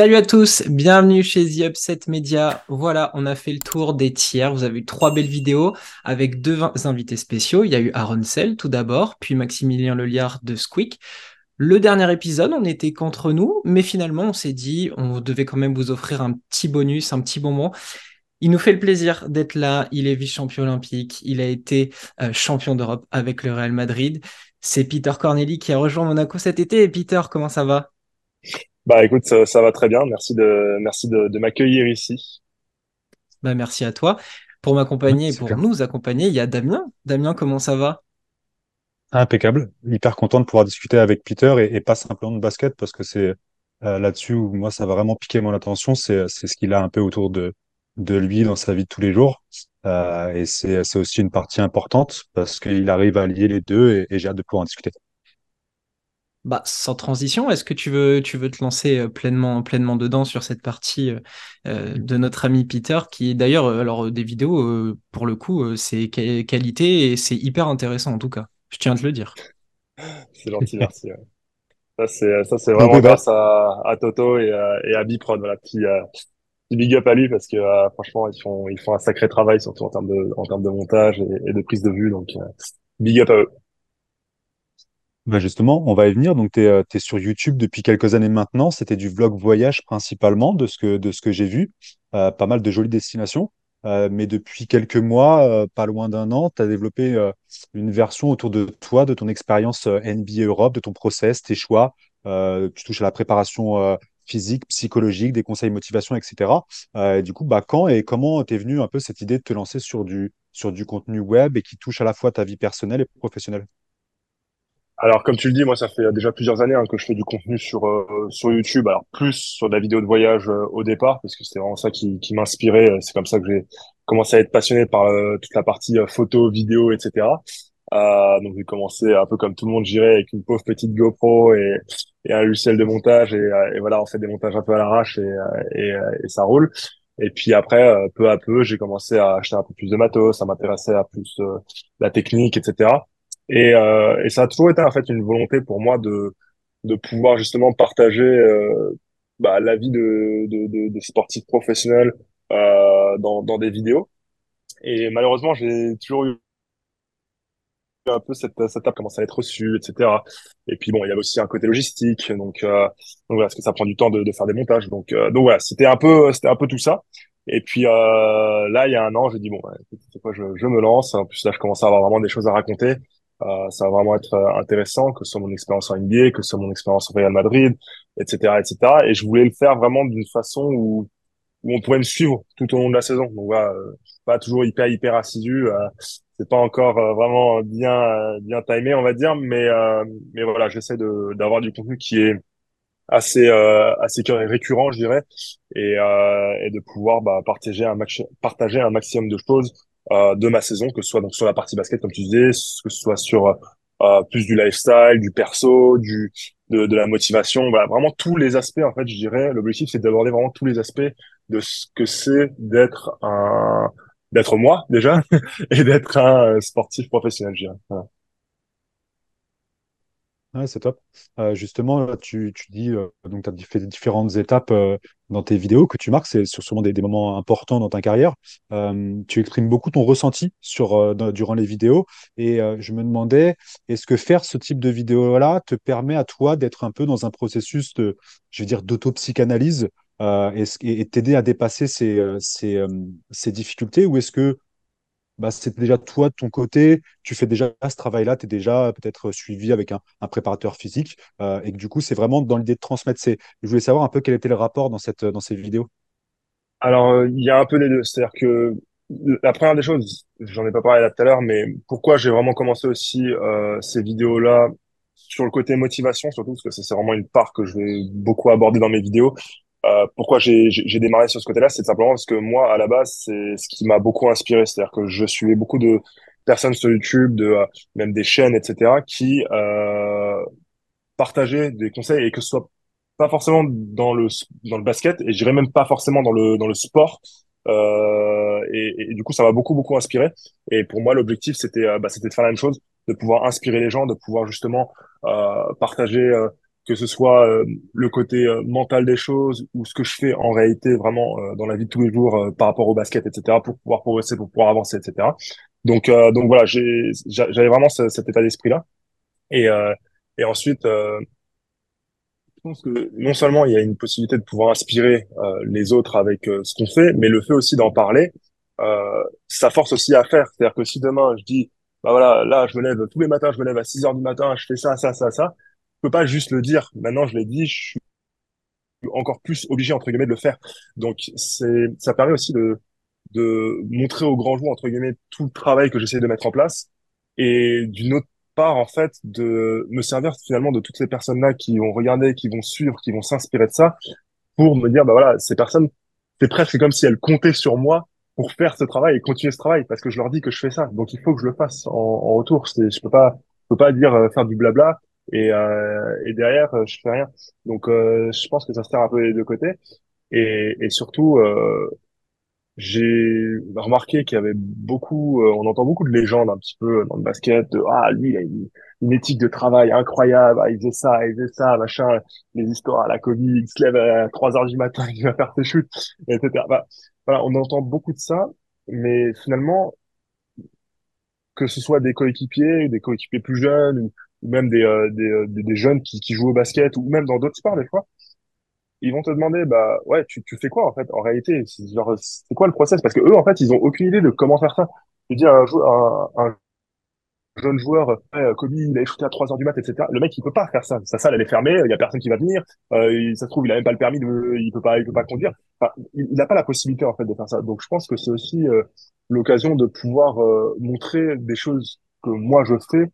Salut à tous, bienvenue chez The Upset Media. Voilà, on a fait le tour des tiers. Vous avez eu trois belles vidéos avec deux invités spéciaux. Il y a eu Aaron Sell tout d'abord, puis Maximilien Leliard de Squeak. Le dernier épisode, on était contre nous, mais finalement, on s'est dit, on devait quand même vous offrir un petit bonus, un petit moment. Il nous fait le plaisir d'être là. Il est vice-champion olympique. Il a été euh, champion d'Europe avec le Real Madrid. C'est Peter Corneli qui a rejoint Monaco cet été. Et Peter, comment ça va? Bah écoute, ça, va très bien. Merci de, merci de, m'accueillir ici. Bah, merci à toi. Pour m'accompagner et pour nous accompagner, il y a Damien. Damien, comment ça va? Impeccable. Hyper content de pouvoir discuter avec Peter et, pas simplement de basket parce que c'est euh, là-dessus où moi ça va vraiment piquer mon attention. C'est ce qu'il a un peu autour de, de lui dans sa vie de tous les jours. Euh, et c'est aussi une partie importante parce qu'il arrive à lier les deux et j'ai hâte de pouvoir en discuter. Bah, sans transition, est-ce que tu veux, tu veux te lancer euh, pleinement, pleinement dedans sur cette partie euh, euh, de notre ami Peter, qui est d'ailleurs, alors des vidéos, pour le coup, c'est qualité et c'est hyper intéressant en tout cas. Je tiens à te le dire. C'est gentil, merci. Ça, c'est, ça, c'est vraiment grâce à, à, Toto et, et à Biprod. Voilà, petit, petit big up à lui parce que franchement, ils font, ils font un sacré travail, surtout en termes de, en termes de montage et, et de prise de vue. Donc, big up à eux. Bah justement, on va y venir. Donc, tu es, euh, sur YouTube depuis quelques années maintenant. C'était du vlog voyage principalement, de ce que, de ce que j'ai vu. Euh, pas mal de jolies destinations. Euh, mais depuis quelques mois, pas loin d'un an, tu as développé une version autour de toi, de ton expérience NBA Europe, de ton process, tes choix. tu touches à la préparation physique, psychologique, des conseils motivation, etc. du coup, bah, quand et comment t'es venu un peu cette idée de te lancer sur du, sur du contenu web et qui touche à la fois ta vie personnelle et professionnelle? Alors, comme tu le dis, moi, ça fait déjà plusieurs années hein, que je fais du contenu sur euh, sur YouTube. Alors, plus sur de la vidéo de voyage euh, au départ, parce que c'était vraiment ça qui, qui m'inspirait. C'est comme ça que j'ai commencé à être passionné par euh, toute la partie photo, vidéo, etc. donc, j'ai commencé un peu comme tout le monde, j'irais, avec une pauvre petite GoPro et, et un logiciel de montage. Et, et, voilà, on fait des montages un peu à l'arrache et, et, et, ça roule. Et puis après, peu à peu, j'ai commencé à acheter un peu plus de matos, à m'intéresser à plus la technique, etc. Et, euh, et ça a toujours été en fait une volonté pour moi de de pouvoir justement partager euh, bah, la vie de, de, de, de sportifs professionnels euh, dans, dans des vidéos. Et malheureusement, j'ai toujours eu un peu cette, cette table commence à être reçue, etc. Et puis bon, il y avait aussi un côté logistique, donc, euh, donc voilà, parce que ça prend du temps de, de faire des montages. Donc, euh, donc voilà, c'était un peu, c'était un peu tout ça. Et puis euh, là, il y a un an, j'ai dit bon, c'est quoi, je, je me lance. En plus là, je commence à avoir vraiment des choses à raconter. Euh, ça va vraiment être euh, intéressant, que ce soit mon expérience en NBA, que ce soit mon expérience au Real Madrid, etc., etc. Et je voulais le faire vraiment d'une façon où, où on pourrait me suivre tout au long de la saison. Donc voilà, euh, pas toujours hyper hyper assidu. Euh, c'est pas encore vraiment bien bien timé, on va dire, mais mais voilà, j'essaie de d'avoir du contenu qui est assez assez récurrent, je dirais, et et de pouvoir bah, partager un max partager un maximum de choses euh, de ma saison, que ce soit donc sur la partie basket comme tu disais, que ce soit sur euh, plus du lifestyle, du perso, du de, de la motivation, voilà, vraiment tous les aspects en fait, je dirais. L'objectif c'est d'aborder vraiment tous les aspects de ce que c'est d'être un d'être moi déjà et d'être un euh, sportif professionnel, je dirais. Ouais, c'est top. Euh, justement, tu, tu dis, euh, donc tu as fait différentes étapes euh, dans tes vidéos que tu marques, c'est sûrement des, moments importants dans ta carrière. tu exprimes beaucoup ton ressenti sur, durant les vidéos et je me demandais, est-ce que faire ce type de vidéo-là te permet à toi d'être un peu dans un processus de, je veux dire, d'autopsychanalyse et t'aider à dépasser ces, ces, ces difficultés? Ou est-ce que bah, c'est déjà toi de ton côté, tu fais déjà ce travail-là, tu es déjà peut-être suivi avec un, préparateur physique, euh, et que du coup, c'est vraiment dans l'idée de transmettre ces. Je voulais savoir un peu quel était le rapport dans, cette, dans ces vidéos. Alors, euh, il y a un peu des deux. C'est-à-dire que la première des choses, j'en ai pas parlé là tout à l'heure, mais pourquoi j'ai vraiment commencé aussi euh, ces vidéos-là sur le côté motivation, surtout parce que c'est vraiment une part que je vais beaucoup aborder dans mes vidéos. Euh, pourquoi j'ai démarré sur ce côté-là, c'est simplement parce que moi, à la base, c'est ce qui m'a beaucoup inspiré. C'est-à-dire que je suivais beaucoup de personnes sur YouTube, de euh, même des chaînes, etc., qui euh, partageaient des conseils et que ce soit pas forcément dans le dans le basket et je dirais même pas forcément dans le dans le sport. Euh, et, et, du coup, ça m'a beaucoup beaucoup inspiré. Et pour moi, l'objectif, c'était bah, c'était de faire la même chose, de pouvoir inspirer les gens, de pouvoir justement partager que ce soit euh, le côté euh, mental des choses ou ce que je fais en réalité vraiment euh, dans la vie de tous les jours par rapport au basket, etc., pour pouvoir progresser, pour pouvoir avancer, etc. Donc, donc voilà, j'avais vraiment cet état d'esprit-là. Et, et ensuite, je pense que non seulement il y a une possibilité de pouvoir inspirer les autres avec ce qu'on fait, mais le fait aussi d'en parler, ça force aussi à faire. C'est-à-dire que si demain je dis, bah voilà, là je me lève tous les matins, je me lève à 6 heures du matin, je fais ça, ça, ça, ça, peux pas juste le dire. Maintenant, je l'ai dit, je suis encore plus obligé entre guillemets de le faire. Donc c'est ça permet aussi de de montrer au grand jour entre guillemets tout le travail que j'essaie de mettre en place et d'une autre part en fait de me servir finalement de toutes ces personnes là qui vont regarder, qui vont suivre, qui vont s'inspirer de ça pour me dire bah voilà ces personnes c'est presque comme si elles comptaient sur moi pour faire ce travail et continuer ce travail parce que je leur dis que je fais ça donc il faut que je le fasse en, en retour c'est je peux pas je peux pas dire euh, faire du blabla et, euh, et derrière euh, je fais rien. Donc euh, je pense que ça se sert un peu des deux côtés et, et surtout j'ai remarqué qu'il y avait beaucoup, on entend beaucoup de légendes un petit peu dans le basket, de ah lui il a une, éthique de travail incroyable, ah, il faisait ça, il faisait ça, machin, les histoires à la Covid, il se lève à 3 heures du matin, il va faire ses chutes, etc. Bah, voilà, on entend beaucoup de ça, mais finalement que ce soit des coéquipiers, des coéquipiers plus jeunes ou même des, euh, des, euh, des, des, jeunes qui, qui jouent au basket ou même dans d'autres sports des fois, ils vont te demander bah ouais tu, tu fais quoi en fait en réalité? C'est quoi le process? Parce que eux en fait ils ont aucune idée de comment faire ça. Je dis un, un, un jeune joueur ouais, Kobe il a shooté à 3 heures du mat etc le mec il peut pas faire ça. Sa salle elle est fermée il y a personne qui va venir. Euh, ça se trouve il a même pas le permis de il peut pas il peut pas conduire. Enfin, il n'a pas la possibilité en fait de faire ça. Donc je pense que c'est aussi euh, l'occasion de pouvoir euh, montrer des choses que moi je fais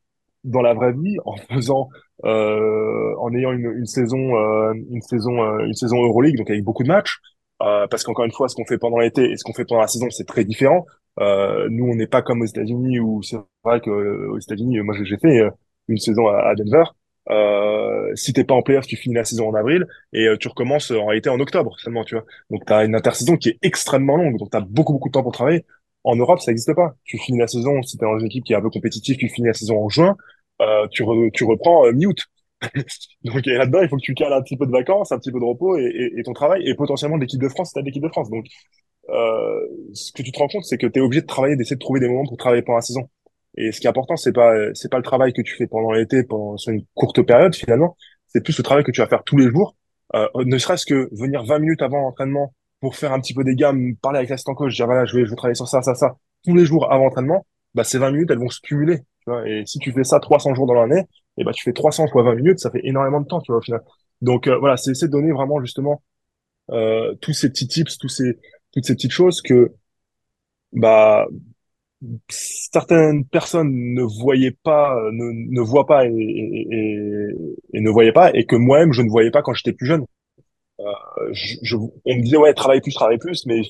dans la vraie vie en faisant euh, en ayant une, une saison euh, une saison euh, une saison Euroleague donc avec beaucoup de matchs euh, parce qu'encore une fois ce qu'on fait pendant l'été et ce qu'on fait pendant la saison c'est très différent nous on n'est pas comme aux États-Unis où c'est vrai que aux États-Unis moi j'ai fait une saison à, Denver euh, si t'es pas en playoff, tu finis la saison en avril et tu recommences en réalité en octobre seulement, tu vois. Donc t'as une intersaison qui est extrêmement longue, donc t'as beaucoup beaucoup de temps pour travailler. En Europe, ça n'existe pas. Tu finis la saison, si t'es dans une équipe qui est un peu compétitive, tu finis la saison en juin, euh, tu, tu reprends euh, mi-août. Donc là-dedans, il faut que tu cales un petit peu de vacances, un petit peu de repos et, et, ton travail, et potentiellement l'équipe de France t'as l'équipe de France. Donc euh, ce que tu te rends compte, c'est que tu es obligé de travailler, d'essayer de trouver des moments pour travailler pendant la saison. Et ce qui est important, c'est pas c'est pas le travail que tu fais pendant l'été, pendant sur une courte période finalement, c'est plus le travail que tu vas faire tous les jours. Euh, ne serait-ce que venir 20 minutes avant l'entraînement pour faire un petit peu des gammes, parler avec l'assistant coach, dire voilà, je vais, je vais travailler sur ça, ça, ça, tous les jours avant l'entraînement, bah ces 20 minutes, elles vont se cumuler et si tu fais ça 300 jours dans l'année, et eh ben tu fais 300 fois 20 minutes, ça fait énormément de temps, tu vois, au final. Donc euh, voilà, c'est essayer de donner vraiment justement euh, tous ces petits tips, tous ces toutes ces petites choses que bah certaines personnes ne voyaient pas, ne, ne voient pas et, et, et, ne voyaient pas, et que moi-même je ne voyais pas quand j'étais plus jeune. Euh, je, je, on me disait ouais travaille plus, travaille plus, mais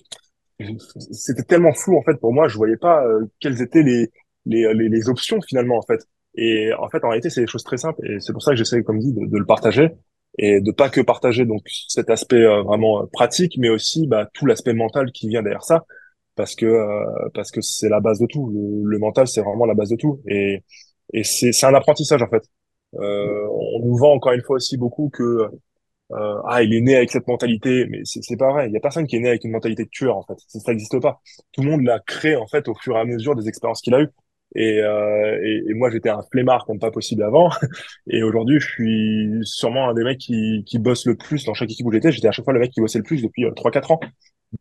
c'était tellement flou en fait pour moi, je voyais pas euh, quelles étaient les les, les, les, options finalement en fait. Et en fait, en réalité, c'est des choses très simples et c'est pour ça que j'essaie, comme dit, de, de, le partager et de pas que partager donc cet aspect euh, vraiment euh, pratique, mais aussi bah, tout l'aspect mental qui vient derrière ça, parce que euh, parce que c'est la base de tout. Le, mental, c'est vraiment la base de tout et et c'est c'est un apprentissage en fait. on nous vend encore une fois aussi beaucoup que ah il est né avec cette mentalité, mais c'est c'est pas vrai. Il y a personne qui est né avec une mentalité de tueur en fait. Ça n'existe pas. Tout le monde l'a créé en fait au fur et à mesure des expériences qu'il a eues. Et, euh, et, et, moi, j'étais un flemmard comme pas possible avant. Et aujourd'hui, je suis sûrement un des mecs qui, qui bosse le plus dans chaque équipe où j'étais. J'étais à chaque fois le mec qui bossait le plus depuis euh, 3-4 ans.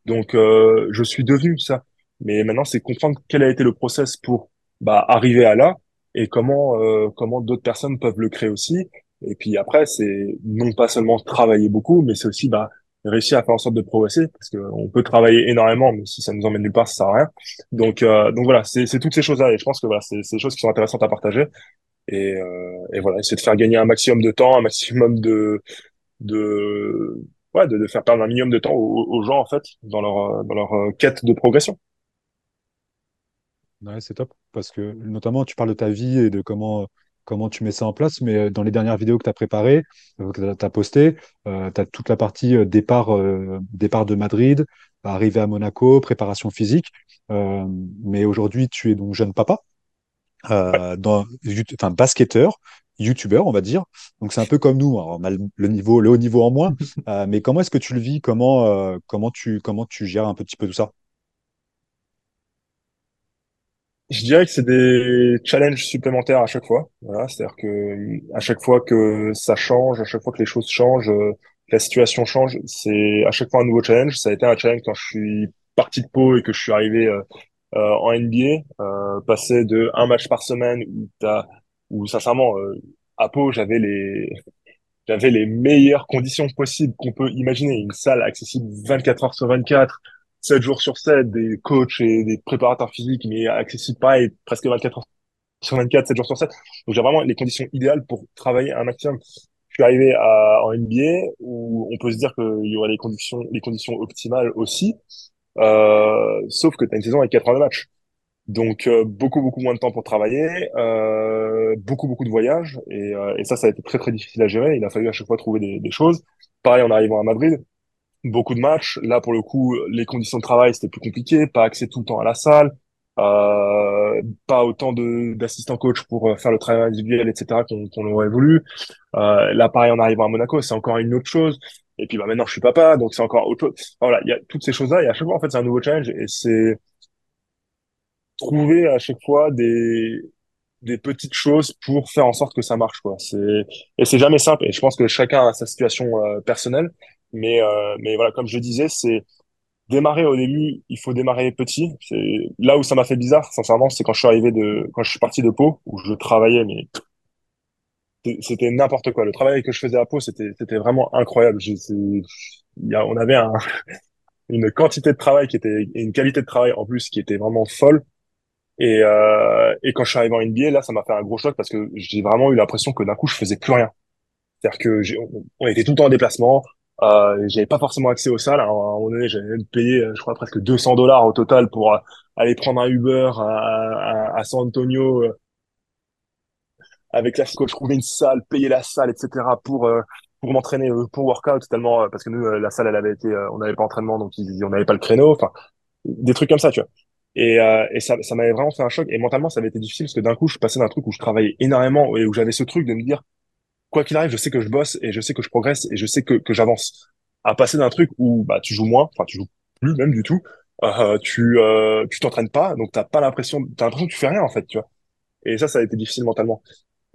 Donc, euh, je suis devenu ça. Mais maintenant, c'est comprendre quel a été le process pour bah, arriver à là et comment euh, comment d'autres personnes peuvent le créer aussi. Et puis après, c'est non pas seulement travailler beaucoup, mais c'est aussi bah, réussir à faire en sorte de progresser parce qu'on peut travailler énormément mais si ça nous emmène nulle part ça sert à rien. Donc euh, donc voilà c'est toutes ces choses là et je pense que voilà c'est des choses qui sont intéressantes à partager. Et euh, et voilà essayer de faire gagner un maximum de temps un maximum de de ouais de, de faire perdre un minimum de temps aux, aux, gens en fait dans leur dans leur euh, quête de progression. Ouais c'est top parce que notamment tu parles de ta vie et de comment comment tu mets ça en place, mais euh, dans les dernières vidéos que tu as préparées, euh, que tu as postées, euh, tu as toute la partie départ, départ de Madrid, arrivée à Monaco, préparation physique. mais aujourd'hui, tu es donc jeune papa, dans, enfin, basketteur. youtubeur, on va dire. Donc c'est un peu comme nous, on a le niveau, le haut niveau en moins. mais comment est-ce que tu le vis? Comment comment tu comment tu gères un petit peu tout ça? Je dirais que c'est des challenges supplémentaires à chaque fois. Voilà, c'est-à-dire que à chaque fois que ça change, à chaque fois que les choses changent, que la situation change, c'est à chaque fois un nouveau challenge. Ça a été un challenge quand je suis parti de Pau et que je suis arrivé euh, en NBA, euh, passer de un match par semaine où t'as, où sincèrement, euh, à Pau, j'avais les, j'avais les meilleures conditions possibles qu'on peut imaginer. Une salle accessible 24 heures sur 24, 7 jours sur 7, des coachs et des préparateurs physiques, mais accessible pareil, presque 24 heures sur 24, 7 jours sur 7. Donc j'ai vraiment les conditions idéales pour travailler un maximum. Je suis arrivé à, en NBA où on peut se dire qu'il y aurait les conditions, les conditions optimales aussi. Euh, sauf que tu as une saison avec 82 matchs. Donc euh, beaucoup beaucoup moins de temps pour travailler, euh, beaucoup beaucoup de voyages et, euh, et, ça ça a été très très difficile à gérer. Il a fallu à chaque fois trouver des, des choses. Pareil en arrivant à Madrid, beaucoup de matchs. Là pour le coup les conditions de travail c'était plus compliqué, pas accès tout le temps à la salle, euh, pas autant d'assistants coach pour faire le travail individuel etc qu'on qu'on aurait voulu. là pareil en arrivant à Monaco c'est encore une autre chose. Et puis bah maintenant je suis papa, donc c'est encore autre chose. voilà, il y a toutes ces choses-là et à chaque fois en fait c'est un nouveau challenge et c'est trouver à chaque fois des des petites choses pour faire en sorte que ça marche quoi. C'est et c'est jamais simple et je pense que chacun a sa situation euh, personnelle, mais euh, mais voilà comme je disais c'est démarrer au début, il faut démarrer petit. C'est là où ça m'a fait bizarre, sincèrement, c'est quand je suis arrivé de, quand je suis parti de Pau, où je travaillais, mais c'était n'importe quoi. Le travail que je faisais à Pau, c'était, c'était vraiment incroyable. On avait un, une quantité de travail qui était, et une qualité de travail en plus qui était vraiment folle. Et, euh, et quand je suis arrivé en NBA, là, ça m'a fait un gros choc parce que j'ai vraiment eu l'impression que d'un coup, je faisais plus rien. C'est-à-dire que on, était tout le temps en déplacement. Euh, j'avais pas forcément accès aux salles. à un moment donné, j'avais payé, je crois, presque 200 dollars au total pour euh, aller prendre un Uber à, à, à San Antonio euh, avec la coach, trouver une salle, payer la salle, etc. pour euh, pour m'entraîner euh, pour workout tellement euh, parce que nous la salle elle avait été on n'avait pas entraînement donc on n'avait pas le créneau enfin des trucs comme ça tu vois et, et ça ça m'avait vraiment fait un choc et mentalement ça avait été difficile parce que d'un coup je passais d'un truc où je travaillais énormément et où j'avais ce truc de me dire quoi qu'il arrive je sais que je bosse et je sais que je progresse et je sais que j'avance à passer d'un truc où bah tu joues moins enfin tu joues plus même du tout euh, tu euh, tu t'entraînes pas donc t'as pas l'impression t'as l'impression que tu fais rien en fait tu vois et ça ça a été difficile mentalement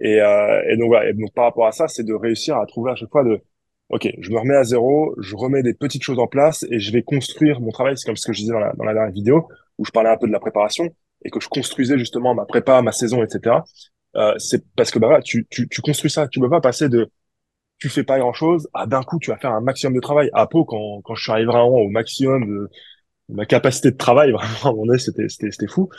et, euh, et donc voilà. Et donc par rapport à ça, c'est de réussir à trouver à chaque fois de, ok, je me remets à zéro, je remets des petites choses en place et je vais construire mon travail. C'est comme ce que je disais dans la dernière vidéo où je parlais un peu de la préparation et que je construisais justement ma prépa, ma saison, etc. Euh, c'est parce que bah tu, tu, tu construis ça. Tu peux pas passer de tu fais pas grand chose à d'un coup tu vas faire un maximum de travail. À Pau, quand, quand je suis arrivé vraiment au maximum de, ma capacité de travail, vraiment, c'était, c'était, c'était fou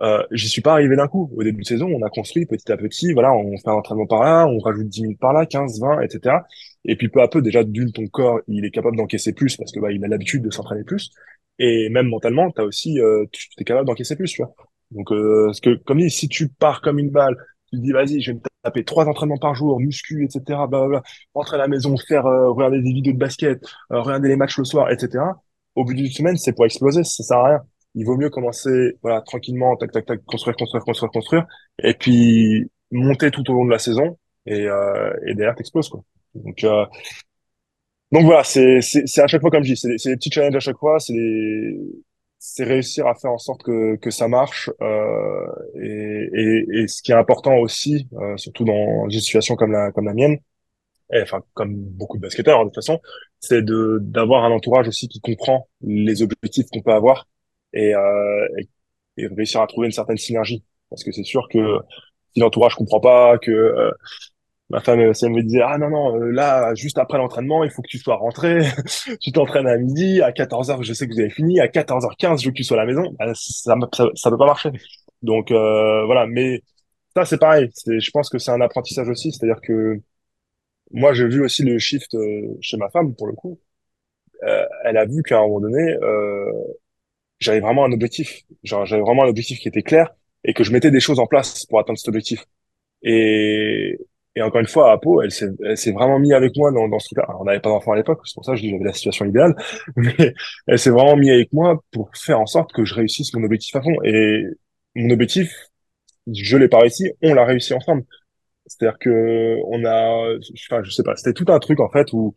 euh, j'y suis pas arrivé d'un coup. Au début de saison, on a construit petit à petit. Voilà, on fait un entraînement par là, on rajoute 10 minutes par là, 15, 20, etc. Et puis peu à peu, déjà d'une, ton corps, il est capable d'encaisser plus parce que bah, il a l'habitude de s'entraîner plus. Et même mentalement, t'as aussi, euh, tu es capable d'encaisser plus, tu vois. Donc, euh, parce que comme dit, si tu pars comme une balle, tu te dis vas-y, je vais me taper trois entraînements par jour, muscu, etc. Bah, rentrer à la maison, faire euh, regarder des vidéos de basket, euh, regarder les matchs le soir, etc. Au bout d'une semaine, c'est pour exploser, ça sert à rien il vaut mieux commencer voilà tranquillement, tac tac tac, construire, construire, construire, construire, et puis monter tout au long de la saison et, euh, derrière t'exploses quoi. Donc donc voilà, c'est à chaque fois comme je dis, c'est des, des petits challenges à chaque fois, c'est c'est réussir à faire en sorte que que ça marche euh, et, et, et ce qui est important aussi, euh, surtout dans une situation comme la comme la mienne, et, enfin comme beaucoup de basketteurs hein, de toute façon, c'est de d'avoir un entourage aussi qui comprend les objectifs qu'on peut avoir et, euh, et, réussir à trouver une certaine synergie. Parce que c'est sûr que si l'entourage comprend pas, que euh, ma femme, si elle me disait ah non non euh, là juste après l'entraînement il faut que tu sois rentré, tu t'entraînes à midi, à 14h je sais que vous avez fini, à 14h15 je veux que tu sois à la maison, bah, ça, ça ça peut pas marcher. Donc euh, voilà, mais ça c'est pareil, c'est je pense que c'est un apprentissage aussi, c'est-à-dire que moi j'ai vu aussi le shift euh, chez ma femme pour le coup. Euh, elle a vu qu'à un moment donné, euh, j'avais vraiment un objectif. Genre, j'avais vraiment un objectif qui était clair et que je mettais des choses en place pour atteindre cet objectif. Et, et encore une fois, elle s'est, elle s'est vraiment mis avec moi dans, dans ce truc-là. on n'avait pas d'enfant à l'époque, c'est pour ça que je dis j'avais la situation idéale. Mais elle s'est vraiment mis avec moi pour faire en sorte que je réussisse mon objectif à fond. Et mon objectif, je l'ai pas réussi, on l'a réussi ensemble. C'est-à-dire que on a, enfin, je sais pas, c'était tout un truc en fait où,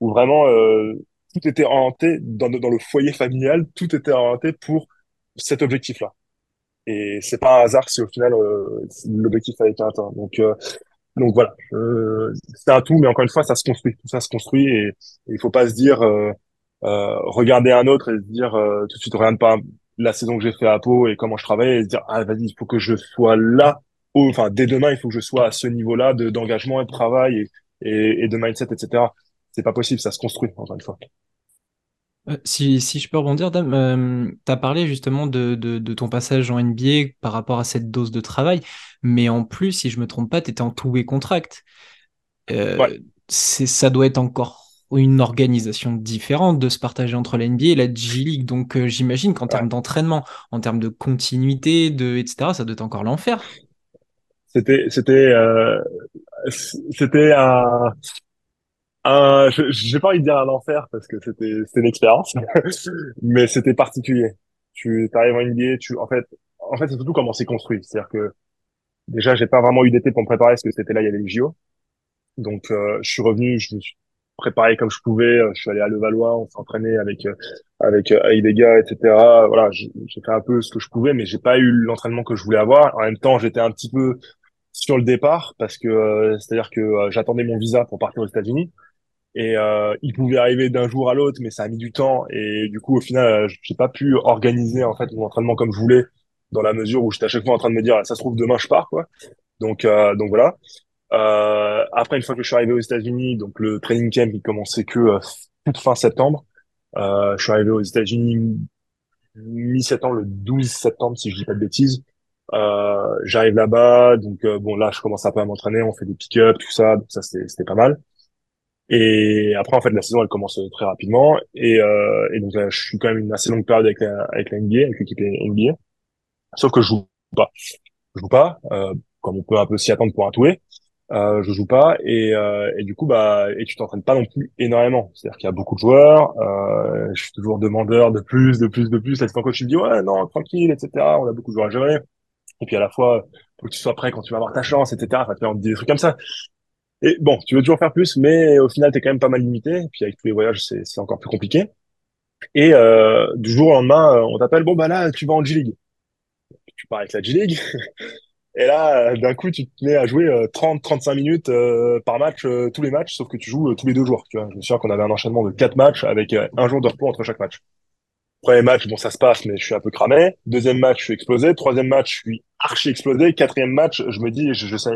où vraiment euh, tout était orienté dans, dans le foyer familial, tout était orienté pour cet objectif-là. Et c'est pas un hasard si au final euh, l'objectif a été atteint. Donc euh, donc voilà, euh, c'est un tout, mais encore une fois, ça se construit, tout ça se construit et, il faut pas se dire euh, euh, regarder un autre et se dire euh, tout de suite regarde pas la saison que j'ai fait à Pau et comment je travaille et se dire ah vas-y il faut que je sois là. Enfin dès demain il faut que je sois à ce niveau-là de d'engagement et de travail et, et, et de mindset etc c'est pas possible ça se construit encore une fois Euh, Si, si je peux rebondir, Dame, tu as parlé justement de, de, de ton passage en NBA par rapport à cette dose de travail, mais en plus, si je me trompe pas, tu étais en two-way contract. Euh, ça doit être encore une organisation différente de se partager entre la NBA et la G-League. Donc euh, j'imagine qu'en ouais termes d'entraînement, en termes de continuité, de, etc., ça doit être encore l'enfer. c'était c'était euh, c'était un je j'ai pas envie de dire un enfer parce que c'était c'était une expérience mais c'était particulier tu arrives en NBA tu en fait en fait c'est surtout comment c'est construit c'est-à-dire que déjà j'ai pas vraiment eu d'été pour me préparer parce que c'était là il y avait les JO Donc, euh, je suis revenu, je me suis préparé comme je pouvais. euh, Je suis allé à Levallois, on s'est entraîné avec euh, avec euh, avec des gars, etc. Voilà, j'ai fait un peu ce que je pouvais, mais j'ai pas eu l'entraînement que je voulais avoir. En même temps, j'étais un petit peu sur le départ parce que euh, c'est-à-dire que euh, j'attendais mon visa pour partir aux États-Unis et euh, il pouvait arriver d'un jour à l'autre, mais ça a mis du temps et du coup, au final, euh, j'ai pas pu organiser en fait mon entraînement comme je voulais dans la mesure où j'étais à chaque fois en train de me dire, ça se trouve demain je pars quoi. Donc euh, donc voilà. Euh, après, une fois que je suis arrivé aux États-Unis, donc le training camp, il commençait que euh, toute fin septembre. Euh, je suis arrivé aux États-Unis mi-septembre, le 12 septembre, si je dis pas de bêtises. Euh, j'arrive là-bas, donc bon là, je commence un peu à m'entraîner, on fait des pick-up, tout ça, donc ça c'était pas mal. Et après, en fait, la saison elle commence euh, très rapidement, et euh, et donc là, je suis quand même une assez longue période avec la avec la NBA, avec l'équipe NBA. Sauf que je joue pas, je joue pas, euh, comme on peut un peu s'y attendre pour un toué. Euh, je joue pas et, euh, et du coup bah et tu t'entraînes pas non plus énormément. C'est-à-dire qu'il y a beaucoup de joueurs. Euh, je suis toujours demandeur de plus, de plus, de plus. L'assistant coach il me dit ouais non tranquille etc. On a beaucoup de joueurs à gérer. Et puis à la fois faut que tu sois prêt quand tu vas avoir ta chance etc. Enfin, tu te dit des trucs comme ça. Et bon tu veux toujours faire plus mais au final t'es quand même pas mal limité. Puis avec tous les voyages c'est encore plus compliqué. Et euh, du jour au lendemain euh, on t'appelle bon bah là tu vas en G League. Tu pars avec la G League. Et là, euh, d'un coup, tu te mets à jouer euh, 30-35 minutes par match, tous les matchs, sauf que tu joues tous les deux jours. Tu vois, je me souviens qu'on avait un enchaînement de quatre matchs avec un jour de repos entre chaque match. Premier match, bon, ça se passe, mais je suis un peu cramé. Deuxième match, je suis explosé. Troisième match, je suis archi explosé. Quatrième match, je me dis, je, je sais,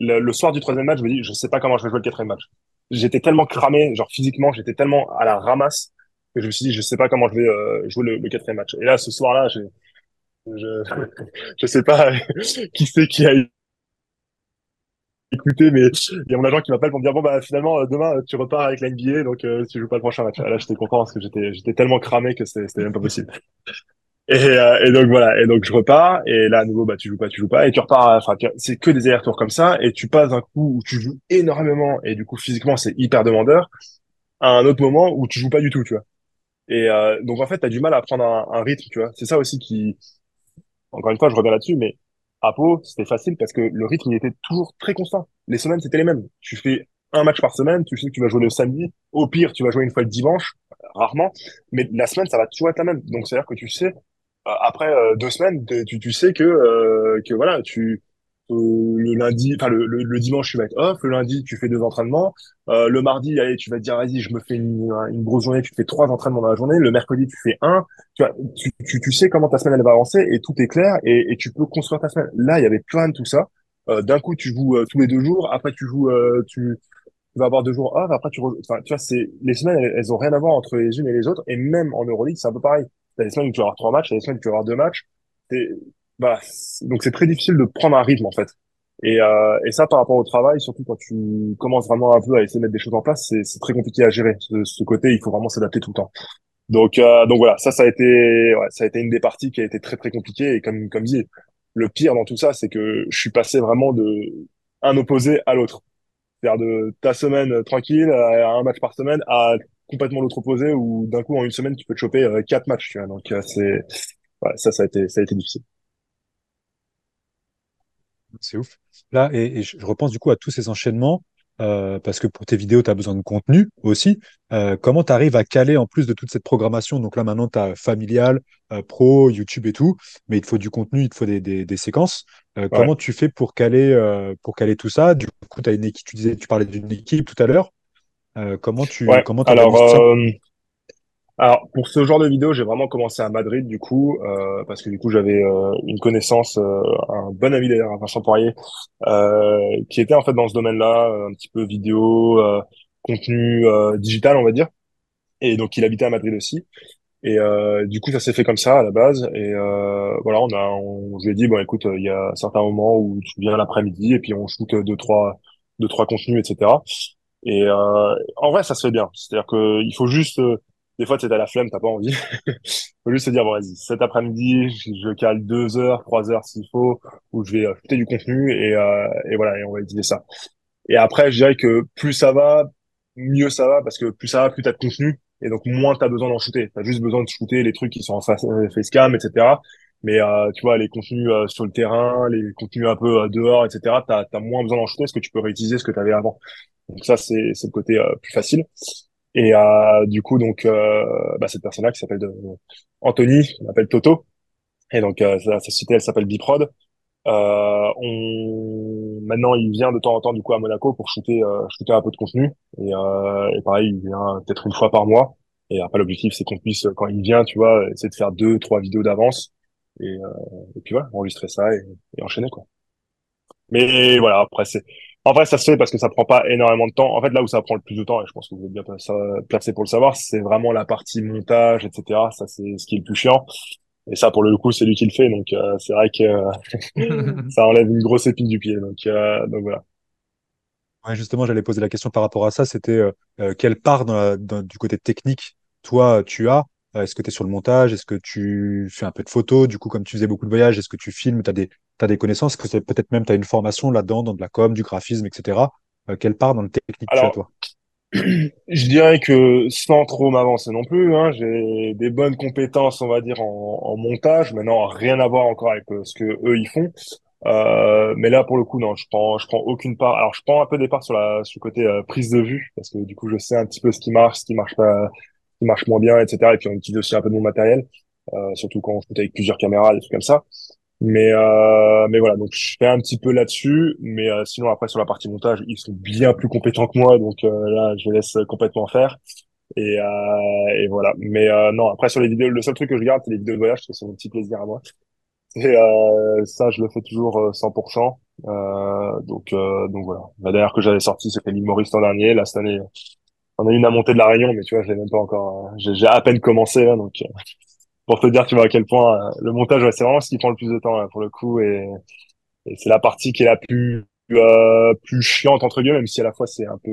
le, soir du troisième match, je me dis, je sais pas comment je vais jouer le quatrième match. J'étais tellement cramé, genre physiquement, j'étais tellement à la ramasse que je me suis dit, je sais pas comment je vais euh, jouer le, quatrième match. Et là, ce soir-là, j'ai je, je sais pas qui c'est qui a écouté, mais il y a mon agent qui m'appelle pour me dire bon bah finalement euh, demain euh, tu repars avec la NBA donc euh, tu joues pas le prochain match. Ah, Là j'étais content parce que j'étais j'étais tellement cramé que c'était même pas possible. Et, euh, et donc voilà et donc je repars et là à nouveau bah tu joues pas tu joues pas et tu repars enfin tu- c'est que des allers-retours comme ça et tu passes un coup où tu joues énormément et du coup physiquement c'est hyper demandeur à un autre moment où tu joues pas du tout tu vois. Et euh, donc en fait t'as du mal à prendre un rythme tu vois. C'est ça aussi qui encore une fois, je reviens là-dessus, mais à Pau, c'était facile parce que le rythme, il était toujours très constant. Les semaines, c'était les mêmes. Tu fais un match par semaine, tu sais que tu vas jouer le samedi. Au pire, tu vas jouer une fois le dimanche, rarement. Mais la semaine, ça va toujours être la même. Donc, c'est-à-dire que tu sais, euh, après euh, deux semaines, tu, tu sais que, euh, que voilà, tu, euh, le lundi, enfin le, le, dimanche, tu vas être off. Le lundi, tu fais deux entraînements. Euh, le mardi, allez, tu vas te dire, vas-y, je me fais une, une grosse journée. Tu fais trois entraînements dans la journée. Le mercredi, tu fais un tu vois, tu, tu, sais comment ta semaine elle va avancer et tout est clair et, et tu peux construire ta semaine. Là, il y avait plein de tout ça. Euh, d'un coup, tu joues tous les deux jours. Après, tu joues, tu, vas avoir deux jours off. Après, tu, enfin, tu vois, c'est les semaines, elles, elles ont rien à voir entre les unes et les autres. Et même en Euroleague, c'est un peu pareil. T'as des semaines où tu vas avoir trois matchs, t'as des semaines où tu vas avoir deux matchs. Bah, donc c'est très difficile de prendre un rythme en fait. Et, euh, et ça, par rapport au travail, surtout quand tu commences vraiment un peu à essayer de mettre des choses en place, c'est très compliqué à gérer. Ce, ce côté, il faut vraiment s'adapter tout le temps. Donc, euh, donc voilà, ça, ça a été, ouais, ça a été une des parties qui a été très très compliquée. Et comme comme dit, le pire dans tout ça, c'est que je suis passé vraiment de un opposé à l'autre. C'est-à-dire de ta semaine euh, tranquille à un match par semaine à complètement l'autre opposé où d'un coup en une semaine tu peux te choper euh, quatre matchs. Tu vois. Donc euh, c'est ouais, ça, ça a été ça a été difficile. C'est ouf. Là, et, et je repense du coup à tous ces enchaînements, euh, parce que pour tes vidéos, tu as besoin de contenu aussi. Euh, comment tu arrives à caler en plus de toute cette programmation? Donc là, maintenant, tu as familial, euh, pro, YouTube et tout, mais il te faut du contenu, il te faut des, des, des séquences. Ouais. comment tu fais pour caler, pour caler tout ça? Du coup, tu as une équipe, tu disais, tu parlais d'une équipe tout à l'heure. Comment tu Ouais. comment Alors, ça? Alors, pour ce genre de vidéo, j'ai vraiment commencé à Madrid, du coup, euh, parce que du coup, j'avais euh, une connaissance, euh, un bon ami d'ailleurs, Vincent Poirier, euh, qui était en fait dans ce domaine-là, euh, un petit peu vidéo, euh, contenu digital, on va dire. Et donc, il habitait à Madrid aussi. Et du coup, ça s'est fait comme ça à la base. Et voilà, on a, on, je lui ai dit, bon, écoute, il y a certains moments où tu viens l'après-midi et puis on shoot deux, trois, deux, trois contenus, etc. Et en vrai, ça se fait bien. C'est-à-dire que il faut juste, des fois, tu t'as la flemme, t'as pas envie. faut juste se dire, bon, vas-y, cet après-midi, je, cale deux heures, trois heures s'il faut, où je vais euh, shooter du contenu et, euh, et voilà, et on va utiliser ça. Et après, je dirais que plus ça va, mieux ça va, parce que plus ça va, plus t'as de contenu, et donc moins t'as besoin d'en shooter. T'as juste besoin de shooter les trucs qui sont en face, euh, facecam, etc. Mais euh, tu vois, les contenus euh, sur le terrain, les contenus un peu euh, dehors, etc. T'as t'as moins besoin d'en shooter parce que tu peux réutiliser ce que t'avais avant. Donc ça, c'est le côté plus facile. Et euh, du coup, donc euh, bah, cette personne-là qui s'appelle de- Anthony, on l'appelle Toto. Et donc euh, sa, société, elle s'appelle Biprod. Euh, on... Maintenant, il vient de temps en temps du coup à Monaco pour shooter, euh, shooter un peu de contenu. Et, euh, et pareil, il vient peut-être une fois par mois. Et après, l'objectif, c'est qu'on puisse, quand il vient, tu vois, essayer de faire deux, trois vidéos d'avance. Et, euh, et puis voilà, enregistrer ça et, et enchaîner, quoi. Mais voilà, après, c'est... En vrai, ça se fait parce que ça prend pas énormément de temps. En fait, là où ça prend le plus de temps, et je pense que vous êtes bien placé pour le savoir, c'est vraiment la partie montage, etc. Ça, c'est ce qui est le plus chiant. Et ça, pour le coup, c'est lui qui le fait. Donc, euh, c'est vrai que ça enlève une grosse épine du pied. Donc, euh, donc voilà. Ouais, justement, j'allais poser la question par rapport à ça. C'était euh, euh, quelle part dans la- dans- du côté technique, toi, tu as? Euh, Est-ce que tu es sur le montage? Est-ce que tu fais un peu de photos? Du coup, comme tu faisais beaucoup de voyages, est-ce que tu filmes? Tu as des, t'as des connaissances? Que peut-être même tu as une formation là-dedans, dans de la com, du graphisme, etc. Euh, quelle part dans le technique tu as, Alors, toi? je dirais que sans trop m'avancer non plus, hein, j'ai des bonnes compétences, on va dire, en, en montage. Maintenant, rien à voir encore avec euh, ce que eux ils font. Euh, mais là, pour le coup, non, je prends, je prends aucune part. Alors, je prends un peu des parts sur la, sur le côté euh, prise de vue, parce que du coup, je sais un petit peu ce qui marche, ce qui marche pas, ce qui marche moins bien, etc. Et puis, on utilise aussi un peu de mon matériel, euh, surtout quand on shoot avec plusieurs caméras, des trucs comme ça. Mais, euh, mais voilà, donc je fais un petit peu là-dessus, mais euh, sinon après sur la partie montage, ils sont bien plus compétents que moi, donc euh, là je les laisse complètement faire. Et, euh, et voilà. Mais euh, non, après sur les vidéos, le seul truc que je garde, c'est les vidéos de voyage, parce que c'est mon petit plaisir à moi. Et euh, ça, je le fais toujours euh, 100%. Euh, donc, donc voilà. La dernière que j'avais sortie, c'était l'île Maurice l'an dernier. Là, cette année, on a eu une à montée de la Réunion, mais tu vois, je l'ai même pas encore. j'ai à peine commencé là, donc euh, pour te dire, tu vois à quel point euh, le montage, ouais, c'est vraiment ce qui prend le plus de temps là, pour le coup, et, et c'est la partie qui est la plus euh, plus chiante entre guillemets, même si à la fois c'est un peu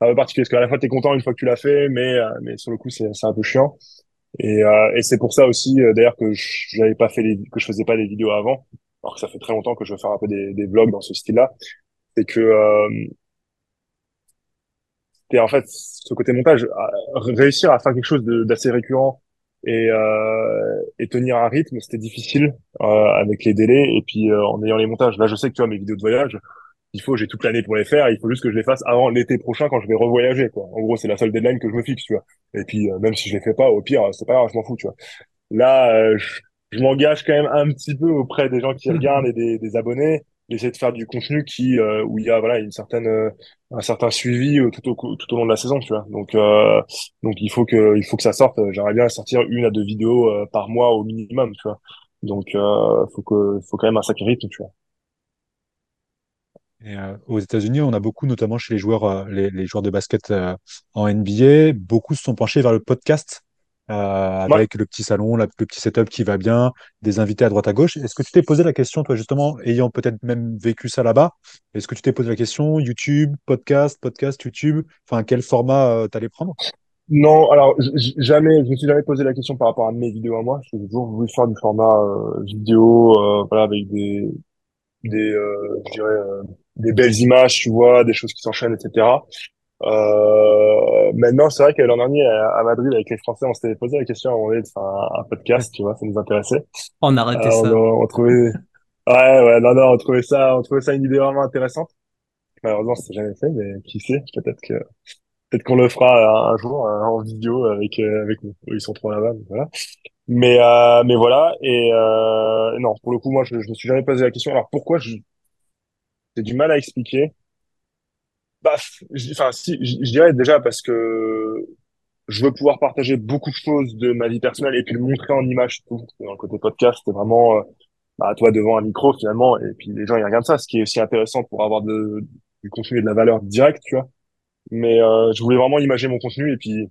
un peu particulier parce qu'à la fois t'es content une fois que tu l'as fait, mais euh, mais sur le coup c'est c'est un peu chiant. Et, euh, et c'est pour ça aussi euh, d'ailleurs que j'avais pas fait les que je faisais pas des vidéos avant, alors que ça fait très longtemps que je veux faire un peu des, des vlogs dans ce style-là. C'est que euh, et en fait, ce côté montage, réussir à faire quelque chose d'assez récurrent et, euh, et tenir un rythme, c'était difficile euh, avec les délais et puis euh, en ayant les montages. Là, je sais que tu vois mes vidéos de voyage, il faut, j'ai toute l'année pour les faire. Il faut juste que je les fasse avant l'été prochain quand je vais revoyager, quoi. En gros, c'est la seule deadline que je me fixe, tu vois. Et puis, euh, même si je les fais pas, au pire, c'est pas grave, je m'en fous, tu vois. Là, euh, je, je m'engage quand même un petit peu auprès des gens qui regardent et des, des abonnés, d'essayer de faire du contenu qui, euh, où il y a, voilà, une certaine, euh, un certain suivi euh, tout au, tout au long de la saison, tu vois. Donc, euh, donc il faut que, il faut que ça sorte. J'aimerais bien sortir une à deux vidéos euh, par mois au minimum, tu vois. Donc, euh, faut que, faut quand même un sacré rythme, tu vois. Et, euh, aux États-Unis, on a beaucoup, notamment chez les joueurs, euh, les, les joueurs de basket en NBA, beaucoup se sont penchés vers le podcast euh, Ouais. avec le petit salon, la- le petit setup qui va bien, des invités à droite à gauche. Est-ce que tu t'es posé la question, toi justement, ayant peut-être même vécu ça là-bas, est-ce que tu t'es posé la question YouTube, podcast, podcast, YouTube, enfin quel format euh, t'allais prendre? Non, alors jamais, je me suis jamais posé la question par rapport à mes vidéos à moi. J'ai toujours voulu faire du format euh, vidéo, euh, voilà, avec des, des, euh, je dirais, euh, des belles images, tu vois, des choses qui s'enchaînent, etc. Euh, maintenant, c'est vrai que l'an dernier à, Madrid avec les Français, on s'était posé la question donné de faire un, un podcast, tu vois, ça nous intéressait. On a Euh, raté on, ça. on trouvait, Ouais, ouais, non, non, on trouvait ça, on trouvait ça une idée vraiment intéressante. Malheureusement, c'est jamais fait, mais qui sait, peut-être que, peut-être qu'on le fera un, un jour euh, en vidéo avec, euh, avec nous. Ils sont trop là-bas, voilà. Mais, euh, mais voilà. Et euh, non, pour le coup, moi, je, je me suis jamais posé la question. Alors pourquoi je, j'ai du mal à expliquer. Bah, enfin, si, je, dirais déjà parce que je veux pouvoir partager beaucoup de choses de ma vie personnelle et puis le montrer en image. Tout. Dans le côté podcast, c'est vraiment, euh, bah, toi devant un micro finalement, et puis les gens ils regardent ça, ce qui est aussi intéressant pour avoir du contenu et de la valeur directe, tu vois. Mais euh, je voulais vraiment imager mon contenu et puis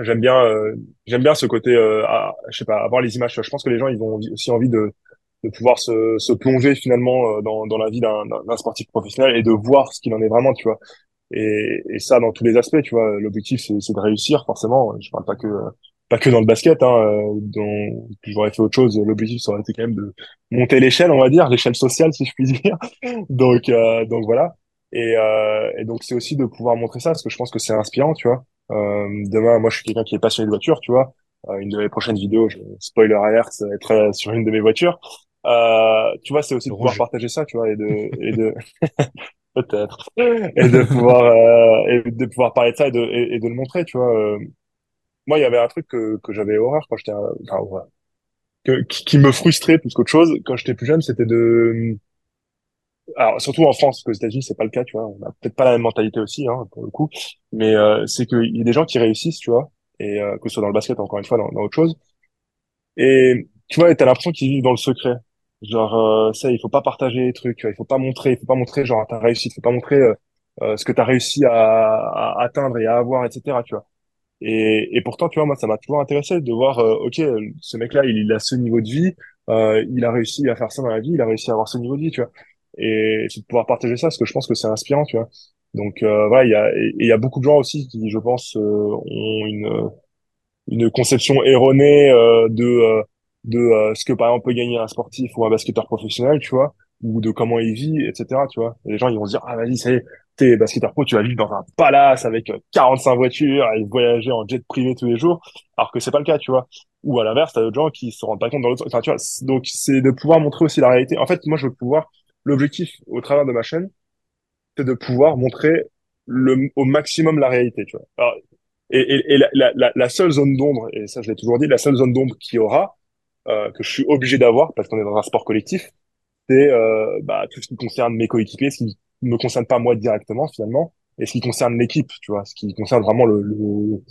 j'aime bien, euh, j'aime bien ce côté, à, je sais pas, avoir les images. Je pense que les gens ils ont aussi envie de de pouvoir se, se plonger finalement euh, dans, dans la vie d'un sportif professionnel et de voir ce qu'il en est vraiment, tu vois. Et, et ça dans tous les aspects, tu vois. L'objectif c'est c'est de réussir forcément. Je parle pas que pas que dans le basket, hein, euh, dont j'aurais fait autre chose. L'objectif ça aurait été quand même de monter l'échelle, on va dire, l'échelle sociale si je puis dire. Donc euh, donc voilà. Et, euh, et donc c'est aussi de pouvoir montrer ça parce que je pense que c'est inspirant, tu vois. Euh, demain, moi je suis quelqu'un qui est passionné de voiture, tu vois. Euh, une de mes prochaines vidéos, je, spoiler alert, ça va être euh, sur une de mes voitures. Euh, tu vois, c'est aussi de pouvoir partager ça, tu vois, et de, et de, peut-être, et de pouvoir, euh, et de pouvoir parler de ça et de, et, et de le montrer, tu vois. Euh, moi, il y avait un truc que, que j'avais horreur quand j'étais, enfin, horreur, que, qui, me frustrait plus qu'autre chose quand j'étais plus jeune, c'était de, alors surtout en France, parce qu'aux États-Unis, c'est pas le cas, tu vois. On a peut-être pas la même mentalité aussi, hein, pour le coup, mais euh, c'est qu'il y a des gens qui réussissent, tu vois, et euh, que ce soit dans le basket, encore une fois, dans, dans autre chose Et tu vois, t'as l'impression qu'ils vivent dans le secret. Genre, euh, ça, il faut pas partager les trucs, il faut pas montrer, il faut pas montrer genre ta réussite, il faut pas montrer euh, euh, ce que t'as réussi à, à atteindre et à avoir, etc. Tu vois. Et, et pourtant, tu vois, moi, ça m'a toujours intéressé de voir, euh, ok, ce mec-là, il, il a ce niveau de vie, euh, il a réussi à faire ça dans la vie, il a réussi à avoir ce niveau de vie, tu vois. Et c'est de pouvoir partager ça, parce que je pense que c'est inspirant, tu vois. Donc euh, voilà, il y a, il y a beaucoup de gens aussi qui, je pense, euh, ont une une conception erronée euh, de euh, de euh, ce que par exemple peut gagner un sportif ou un basketteur professionnel, tu vois, ou de comment il vit, etc. Tu vois. Les gens ils vont se dire ah vas-y c'est t'es basketteur pro, tu vas vivre dans un palace avec euh, 45 voitures et voyager en jet privé tous les jours, alors que c'est pas le cas, tu vois. Ou à l'inverse, t'as d'autres gens qui se rendent pas compte dans l'autre. Enfin, tu vois. Donc c'est de pouvoir montrer aussi la réalité. En fait, moi je veux pouvoir. L'objectif au travers de ma chaîne, c'est de pouvoir montrer le au maximum la réalité, tu vois. Alors, et, et, et la, la, la seule zone d'ombre, et ça je l'ai toujours dit, la seule zone d'ombre qu'il y aura, euh, que je suis obligé d'avoir, parce qu'on est dans un sport collectif, c'est euh, bah, tout ce qui concerne mes coéquipiers, ce qui ne me concerne pas moi directement finalement, et ce qui concerne l'équipe, tu vois, ce qui concerne vraiment le, le-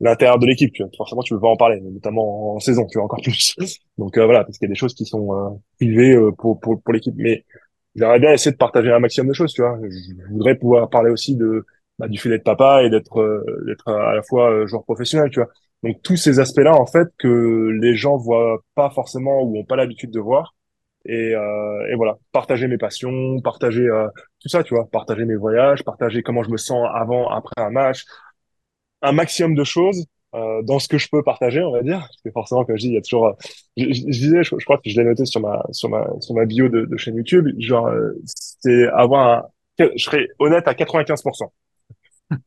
l'intérieur de l'équipe. Forcément, tu peux pas en parler, notamment en saison, tu vois, encore plus. Donc euh, voilà, parce qu'il y a des choses qui sont euh, privées euh, pour, pour, pour l'équipe. Mais j'aimerais bien essayer de partager un maximum de choses, tu vois. Je voudrais pouvoir parler aussi de bah, du fait d'être papa et d'être euh, d'être à la fois euh, joueur professionnel, tu vois. Donc tous ces aspects-là, en fait, que les gens voient pas forcément ou ont pas l'habitude de voir. Et, euh, et voilà, partager mes passions, partager euh, tout ça, tu vois, partager mes voyages, partager comment je me sens avant, après un match, un maximum de choses euh, dans ce que je peux partager, on va dire. Parce que forcément, comme je dis, il y a toujours. euh, je, disais, je, crois que je l'ai noté sur ma sur ma sur ma bio de, de chaîne YouTube. Genre, euh, c'est avoir un. Je serais honnête à 95%.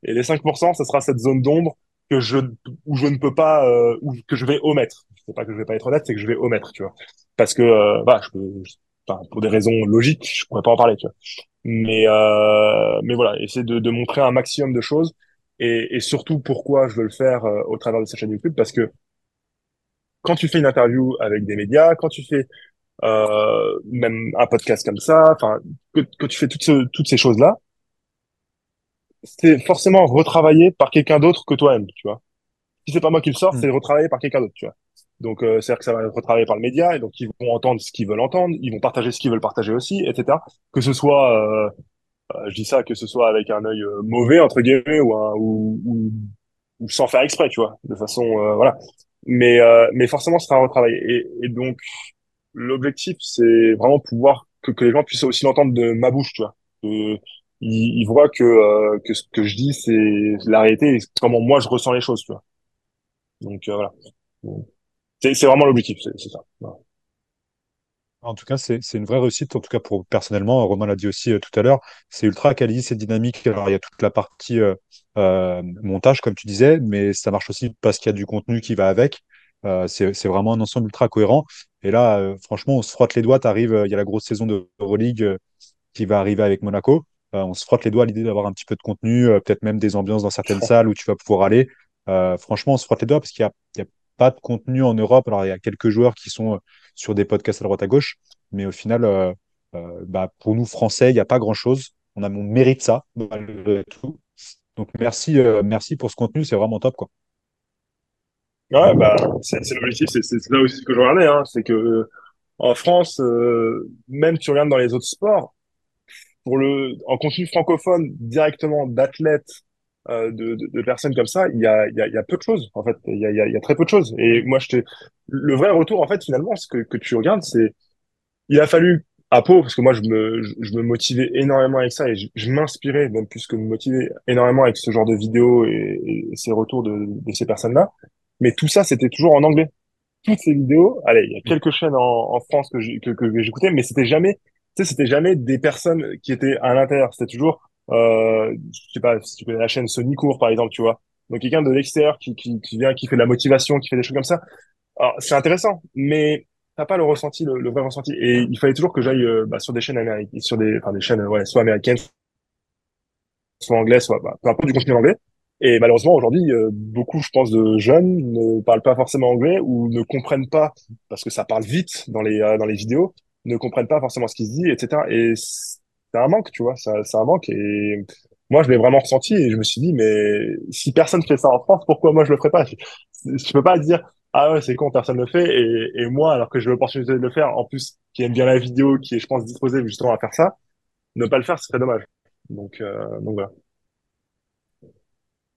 Et les 5%, ce sera cette zone d'ombre que je où je ne peux pas euh, ou que je vais omettre. C'est pas que je vais pas être honnête, c'est que je vais omettre, tu vois. Parce que bah, je peux, enfin, pour des raisons logiques, je pourrais pas en parler, tu vois. Mais mais voilà, essayer de, de montrer un maximum de choses et, et surtout pourquoi je veux le faire euh, au travers de cette chaîne YouTube? Parce que quand tu fais une interview avec des médias, quand tu fais euh, même un podcast comme ça, enfin que, que tu fais toutes ce- toutes ces choses-là, c'est forcément retravaillé par quelqu'un d'autre que toi-même, tu vois. Si c'est pas moi qui le sors, Mm. c'est retravaillé par quelqu'un d'autre, tu vois. Donc euh, c'est-à-dire que ça va être retravaillé par le média et donc ils vont entendre ce qu'ils veulent entendre, ils vont partager ce qu'ils veulent partager aussi, etc. Que ce soit je dis ça que ce soit avec un œil euh, mauvais entre guillemets ou, un, ou, ou ou sans faire exprès, tu vois, de façon euh, voilà. Mais euh, mais forcément, ce sera retravaillé. Et, et donc l'objectif, c'est vraiment pouvoir que, que les gens puissent aussi l'entendre de ma bouche, tu vois. Que, ils, ils voient que euh, que ce que je dis, c'est la réalité, comment moi je ressens les choses, tu vois. Donc euh, voilà. C'est vraiment l'objectif, c'est ça. En tout cas, c'est c'est une vraie réussite. En tout cas, pour personnellement, Romain l'a dit aussi euh, tout à l'heure, c'est ultra quali, c'est dynamique. Alors, il y a toute la partie euh, euh, montage, comme tu disais, mais ça marche aussi parce qu'il y a du contenu qui va avec. Euh, c'est c'est vraiment un ensemble ultra cohérent. Et là, euh, franchement, on se frotte les doigts. T'arrives, il y a la grosse saison de Euroleague qui va arriver avec Monaco. on se frotte les doigts à l'idée d'avoir un petit peu de contenu, peut-être même des ambiances dans certaines salles où tu vas pouvoir aller. franchement, on se frotte les doigts parce qu'il n'y a, a, pas de contenu en Europe. Alors, il y a quelques joueurs qui sont sur des podcasts à droite à gauche, mais au final, bah, pour nous, Français, il n'y a pas grand-chose. On, a, on mérite ça, malgré tout. Donc merci, euh, merci pour ce contenu, c'est vraiment top quoi. Ouais, bah c'est l'objectif, c'est là aussi ce que je regardais, hein, c'est que euh, en France, euh, même tu regardes dans les autres sports, pour le en contenu francophone directement d'athlètes, de, de, de, personnes comme ça, il y a, il y, a, y a peu de choses en fait, il y a, il y a très peu de choses. Et moi, je le vrai retour en fait finalement, ce que, que tu regardes, c'est il a fallu à Pau, parce que moi, je me, je, me motivais énormément avec ça et je, m'inspirais, même plus que me motiver, énormément avec ce genre de vidéos et, ces retours de, de ces personnes-là. Mais tout ça, c'était toujours en anglais. Toutes ces vidéos, allez, il y a quelques chaînes en, en France que, que, que j'écoutais, mais c'était jamais, tu sais, c'était jamais des personnes qui étaient à l'intérieur. C'était toujours, euh, je sais pas, si tu connais la chaîne Sony Court, par exemple, tu vois. Donc, quelqu'un de l'extérieur qui, qui, qui vient, qui fait de la motivation, qui fait des choses comme ça. C'est intéressant, mais t'as pas le ressenti, le, vrai ressenti. Et il fallait toujours que j'aille euh, bah, sur des chaînes américaines, sur des, enfin des chaînes, ouais, soit américaines, soit anglaises, soit bah, peu importe du contenu anglais. Et malheureusement aujourd'hui, euh, beaucoup, je pense, de jeunes ne parlent pas forcément anglais ou ne comprennent pas parce que ça parle vite dans les euh, dans les vidéos, ne comprennent pas forcément ce qui se dit, etc. Et c'est un manque, tu vois, c'est un manque. Et moi, je l'ai vraiment ressenti et je me suis dit, mais si personne fait ça en France, pourquoi moi je le ferais pas? Je, peux pas dire ah ouais, c'est con, personne ne le fait. Et, et moi, alors que j'ai l'opportunité de le faire, en plus, qui aime bien la vidéo, qui est, je pense, disposé justement à faire ça, ne pas le faire, ce serait dommage. Donc, euh, donc voilà.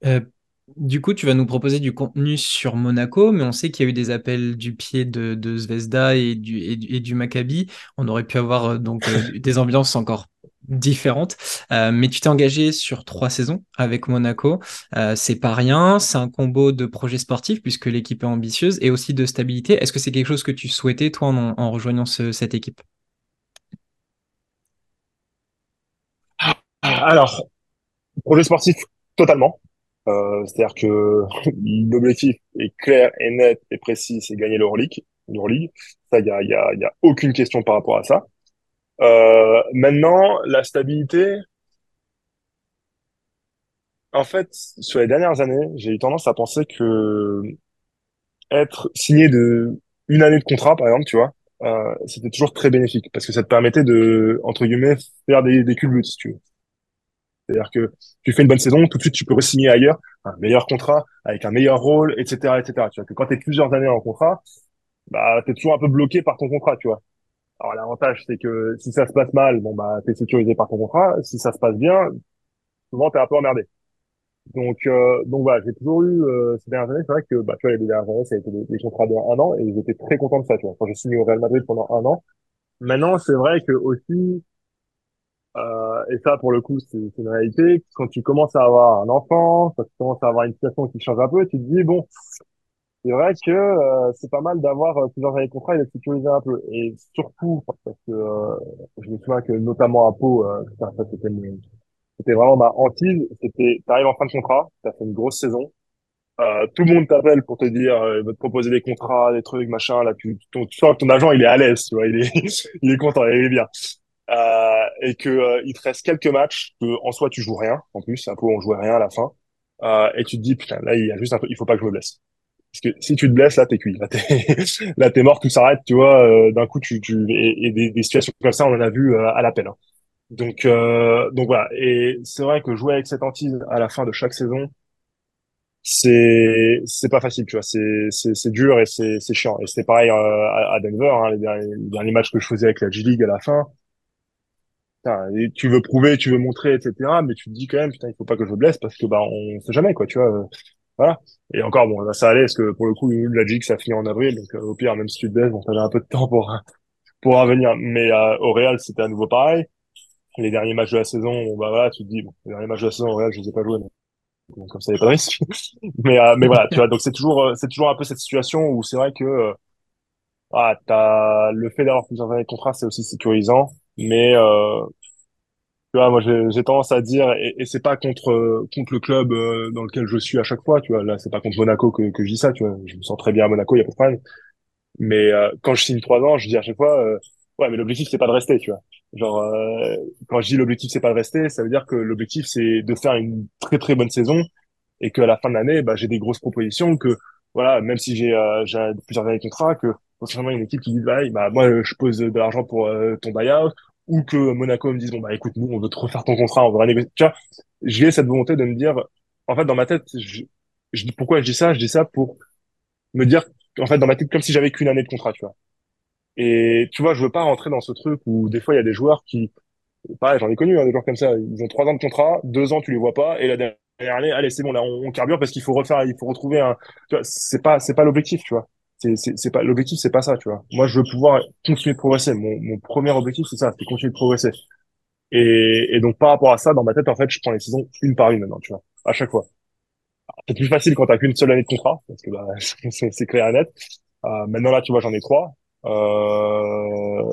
Euh, du coup, tu vas nous proposer du contenu sur Monaco, mais on sait qu'il y a eu des appels du pied de, Zvezda et du, et Maccabi. On aurait pu avoir euh, donc euh, des ambiances encore différentes. Euh, mais tu t'es engagé sur trois saisons avec Monaco. C'est pas rien. C'est un combo de projets sportifs puisque l'équipe est ambitieuse et aussi de stabilité. Est-ce que c'est quelque chose que tu souhaitais toi en, rejoignant ce, cette équipe? Alors, projet sportif totalement. Euh, C'est-à-dire que l'objectif est clair et net et précis, c'est gagner l'Euroleague. L'Euroleague, ça, il y a, y, a, y a aucune question par rapport à ça. Euh, maintenant, la stabilité, en fait, sur les dernières années, j'ai eu tendance à penser que être signé de une année de contrat, par exemple, tu vois, euh, c'était toujours très bénéfique parce que ça te permettait de, entre guillemets, faire des, des culbutes, si tu veux. C'est-à-dire que tu fais une bonne saison, tout de suite tu peux re-signer ailleurs, un meilleur contrat, avec un meilleur rôle, etc., etc. Tu vois que quand tu es plusieurs années en contrat, bah t'es toujours un peu bloqué par ton contrat, tu vois. Alors l'avantage c'est que si ça se passe mal, bon bah t'es sécurisé par ton contrat. Si ça se passe bien, souvent t'es un peu emmerdé. Donc euh, donc voilà, j'ai toujours eu euh, ces dernières années, c'est vrai que bah tu vois les dernières années ça a été des, contrats de un an et j'étais très content de ça. Tu vois, quand j'ai signé au Real Madrid pendant un an. Maintenant c'est vrai que aussi euh, et ça pour le coup c'est une réalité. Quand tu commences à avoir un enfant, quand tu commences à avoir une situation qui change un peu, tu te dis bon c'est vrai que euh, c'est pas mal d'avoir euh, plusieurs années de contrat et de sécuriser un peu. Et surtout, parce que euh, je me souviens que notamment à Pau, ça, c'était, c'était vraiment ma hantise. C'était, t'arrives en fin de contrat, t'as fait une grosse saison. tout le monde t'appelle pour te dire, il va te proposer des contrats, des trucs, machin. Là, tu, ton, tu sens que ton agent, il est à l'aise, tu vois, il est, il est content, il est bien. Et que il te reste quelques matchs que en soi tu joues rien. En plus, à Pau, on jouait rien à la fin. et tu te dis, putain, là, il y a juste un peu, il faut pas que je me blesse. Parce que si tu te blesses, là, t'es cuit. Là, t'es, là, t'es mort, tout s'arrête, tu vois. Euh, d'un coup, tu, tu, et, des, des, situations comme ça, on en a vu euh, à l'appel. Hein. Donc, euh, donc voilà. Et c'est vrai que jouer avec cette hantise à la fin de chaque saison, c'est, c'est pas facile, tu vois. C'est, c'est, c'est dur et c'est, c'est chiant. Et c'était pareil à, Denver, hein, les, derniers, les, derniers, matchs que je faisais avec la G League à la fin. Tu veux prouver, tu veux montrer, etc. Mais tu te dis quand même, putain, il faut pas que je blesse parce que bah on sait jamais, quoi, tu vois voilà. Et encore, bon, là, ça allait, parce que pour le coup, la Jig, ça finit en avril, donc euh, au pire, même si tu te baisses, bon, t'avais un peu de temps pour, pour revenir. Mais euh, au Real, c'était à nouveau pareil. Les derniers matchs de la saison, bah voilà, tu te dis, bon, les derniers matchs de la saison au Real, je les ai pas joués, donc comme ça, il n'y a pas de risque. mais, euh, mais voilà, tu vois, donc c'est toujours, c'est toujours un peu cette situation où c'est vrai que ah, t'as le fait d'avoir plusieurs années de contrat, c'est aussi sécurisant, mais euh, tu vois, moi j'ai tendance à dire, et, et c'est pas contre contre le club euh, dans lequel je suis à chaque fois, tu vois. Là, c'est pas contre Monaco que, que je dis ça, tu vois. Je me sens très bien à Monaco, il y a pas de problème. Mais euh, quand je signe trois ans, je dis à chaque fois, euh, ouais, mais l'objectif c'est pas de rester, tu vois. Genre, euh, quand je dis l'objectif c'est pas de rester, ça veut dire que l'objectif c'est de faire une très très bonne saison et qu'à la fin de l'année, bah, j'ai des grosses propositions que voilà, même si j'ai euh, plusieurs années de contrat, que potentiellement une équipe qui dit bah, bah moi je pose de l'argent pour euh, ton buyout ou que Monaco me dise bon bah écoute nous on veut te refaire ton contrat, on veut renégocier. Tu vois, j'ai cette volonté de me dire en fait dans ma tête, je, je pourquoi je dis ça, je dis ça pour me dire en fait dans ma tête comme si j'avais qu'une année de contrat, tu vois. Et tu vois, je veux pas rentrer dans ce truc où des fois il y a des joueurs qui pareil, j'en ai connu hein, des joueurs comme ça, ils ont trois ans de contrat, deux ans tu les vois pas et la dernière année, allez c'est bon là on, on carbure parce qu'il faut refaire, il faut retrouver un tu vois, c'est pas c'est pas l'objectif, tu vois. C'est c'est pas l'objectif, c'est pas ça, tu vois. Moi, je veux pouvoir continuer de progresser. Mon mon premier objectif, c'est ça, c'est continuer de progresser. Et, et donc par rapport à ça, dans ma tête, en fait, je prends les saisons une par une maintenant, tu vois, à chaque fois. C'est plus facile quand t'as qu'une seule année de contrat, parce que bah, c'est clair et net. Euh, maintenant là, tu vois, j'en ai trois, euh,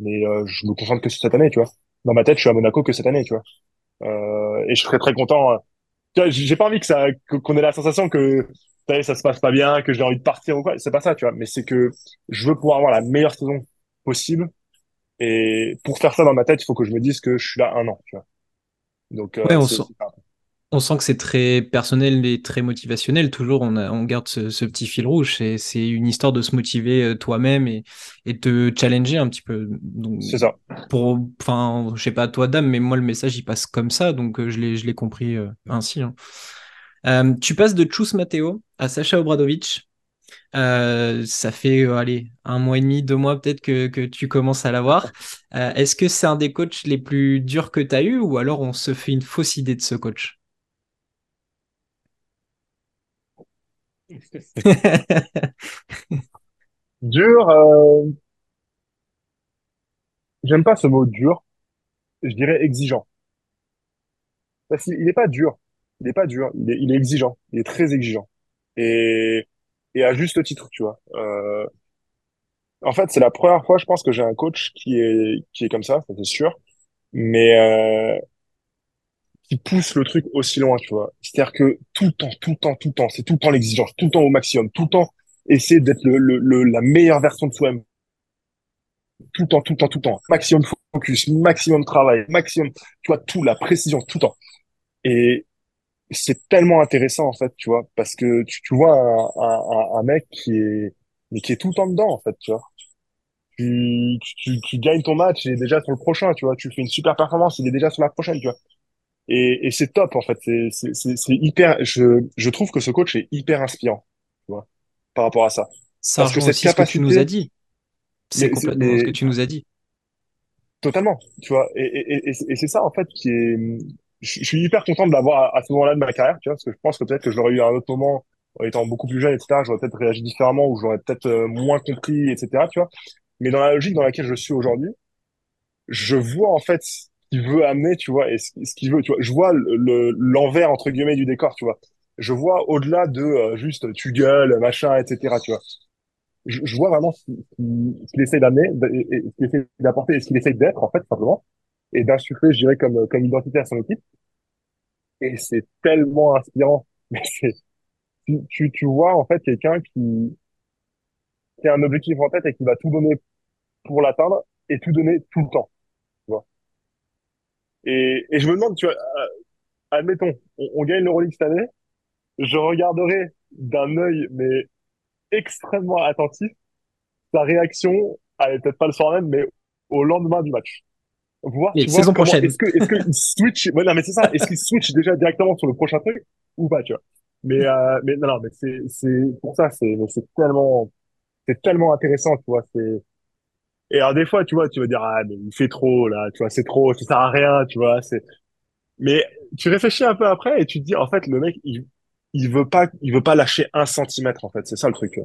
mais euh, je me concentre que sur cette année, tu vois. Dans ma tête, je suis à Monaco que cette année, tu vois. Euh, et je serais très content. Tu vois, j'ai pas envie que ça, qu'on ait la sensation que ça, se passe pas bien, que j'ai envie de partir ou quoi. C'est pas ça, tu vois. Mais c'est que je veux pouvoir avoir la meilleure saison possible. Et pour faire ça dans ma tête, il faut que je me dise que je suis là un an, tu vois. Donc Ouais, euh, on sent, aussi ça. On sent que c'est très personnel et très motivationnel. Toujours, on, a- on garde ce, ce petit fil rouge. C'est, c'est une histoire de se motiver euh, toi-même et, et te challenger un petit peu. C'est ça. pour, enfin, je sais pas toi, dame, mais moi, le message, il passe comme ça. Donc, euh, je l'ai, je l'ai compris euh, ainsi. hein. Euh, tu passes de Chus Mateo à Sacha Obradovic. Euh, ça fait, euh, allez, un mois et demi, deux mois peut-être que, que tu commences à l'avoir. Euh, est-ce que c'est un des coachs les plus durs que tu as eu ou alors on se fait une fausse idée de ce coach? Dur, euh, j'aime pas ce mot dur. Je dirais exigeant. Parce qu'il il est pas dur. Il est pas dur. Il est, exigeant. Il est très exigeant. Et, et à juste titre, tu vois. Euh, en fait, c'est la première fois, je pense, que j'ai un coach qui est, qui est comme ça c'est sûr. Mais, euh, qui pousse le truc aussi loin, tu vois. C'est-à-dire que tout le temps, tout le temps, tout le temps, c'est tout le temps l'exigence, tout le temps au maximum, tout le temps essayer d'être le, le, le- la meilleure version de soi-même, tout le temps, tout le temps, tout le temps. Maximum focus, maximum travail, maximum, tu vois, tout, la précision, tout le temps. Et c'est tellement intéressant, en fait, tu vois, parce que tu, tu vois un, un, un mec qui est, mais qui est tout le temps dedans, en fait, tu vois. Tu, tu, tu gagnes ton match, est déjà sur le prochain, tu vois. Tu fais une super performance, il est déjà sur la prochaine, tu vois. Et, et c'est top, en fait. C'est, c'est, c'est, c'est hyper, je, je trouve que ce coach est hyper inspirant, tu vois, par rapport à ça. Ça Parce que cette aussi ce que tu nous as capacité, dit. C'est mais, complètement ce que tu nous as dit. totalement, tu vois. Et, et, et, et c'est ça, en fait, qui est, je, je suis hyper content de l'avoir à, à ce moment-là de ma carrière, tu vois, parce que je pense que peut-être que je l'aurais eu à un autre moment, en étant beaucoup plus jeune, etc., j'aurais peut-être réagi différemment ou j'aurais peut-être euh, moins compris, etc., tu vois. Mais dans la logique dans laquelle je suis aujourd'hui, je vois, en fait, qu'il veut amener, tu vois, et ce, qu'il veut, tu vois. Je vois le, le- l'envers, entre guillemets, du décor, tu vois. Je vois au-delà de euh, juste tu gueules, machin, etc., tu vois. Je, je vois vraiment ce qu'il essaie d'amener, et, ce qu'il essaie d'apporter et ce qu'il essaie d'être, en fait, simplement, et d'insuffler, je dirais, comme, comme identité à son équipe. Et c'est tellement inspirant. Mais c'est, tu, tu, tu vois, en fait, quelqu'un qui, qui a un objectif en tête et qui va tout donner pour l'atteindre et tout donner tout le temps. Et, et je me demande, tu vois, euh, admettons, on, on gagne l'Euroleague cette année, je regarderai d'un œil, mais extrêmement attentif, sa réaction, allez, peut-être pas le soir même, mais au lendemain du match. Voir, tu vois, saison comment, prochaine. est-ce que, est-ce qu'il switch, ouais, non, mais c'est ça, est-ce qu'il switch déjà directement sur le prochain truc ou pas, tu vois. Mais, euh, mais non, non, mais c'est, c'est, pour ça, c'est, c'est tellement, c'est tellement intéressant, tu vois, c'est, et alors des fois, tu vois, tu vas dire, ah, mais il fait trop, là, tu vois, c'est trop, ça sert à rien, tu vois, c'est, mais tu réfléchis un peu après et tu te dis, en fait, le mec, il, il veut pas, il veut pas lâcher un centimètre, en fait, c'est ça le truc.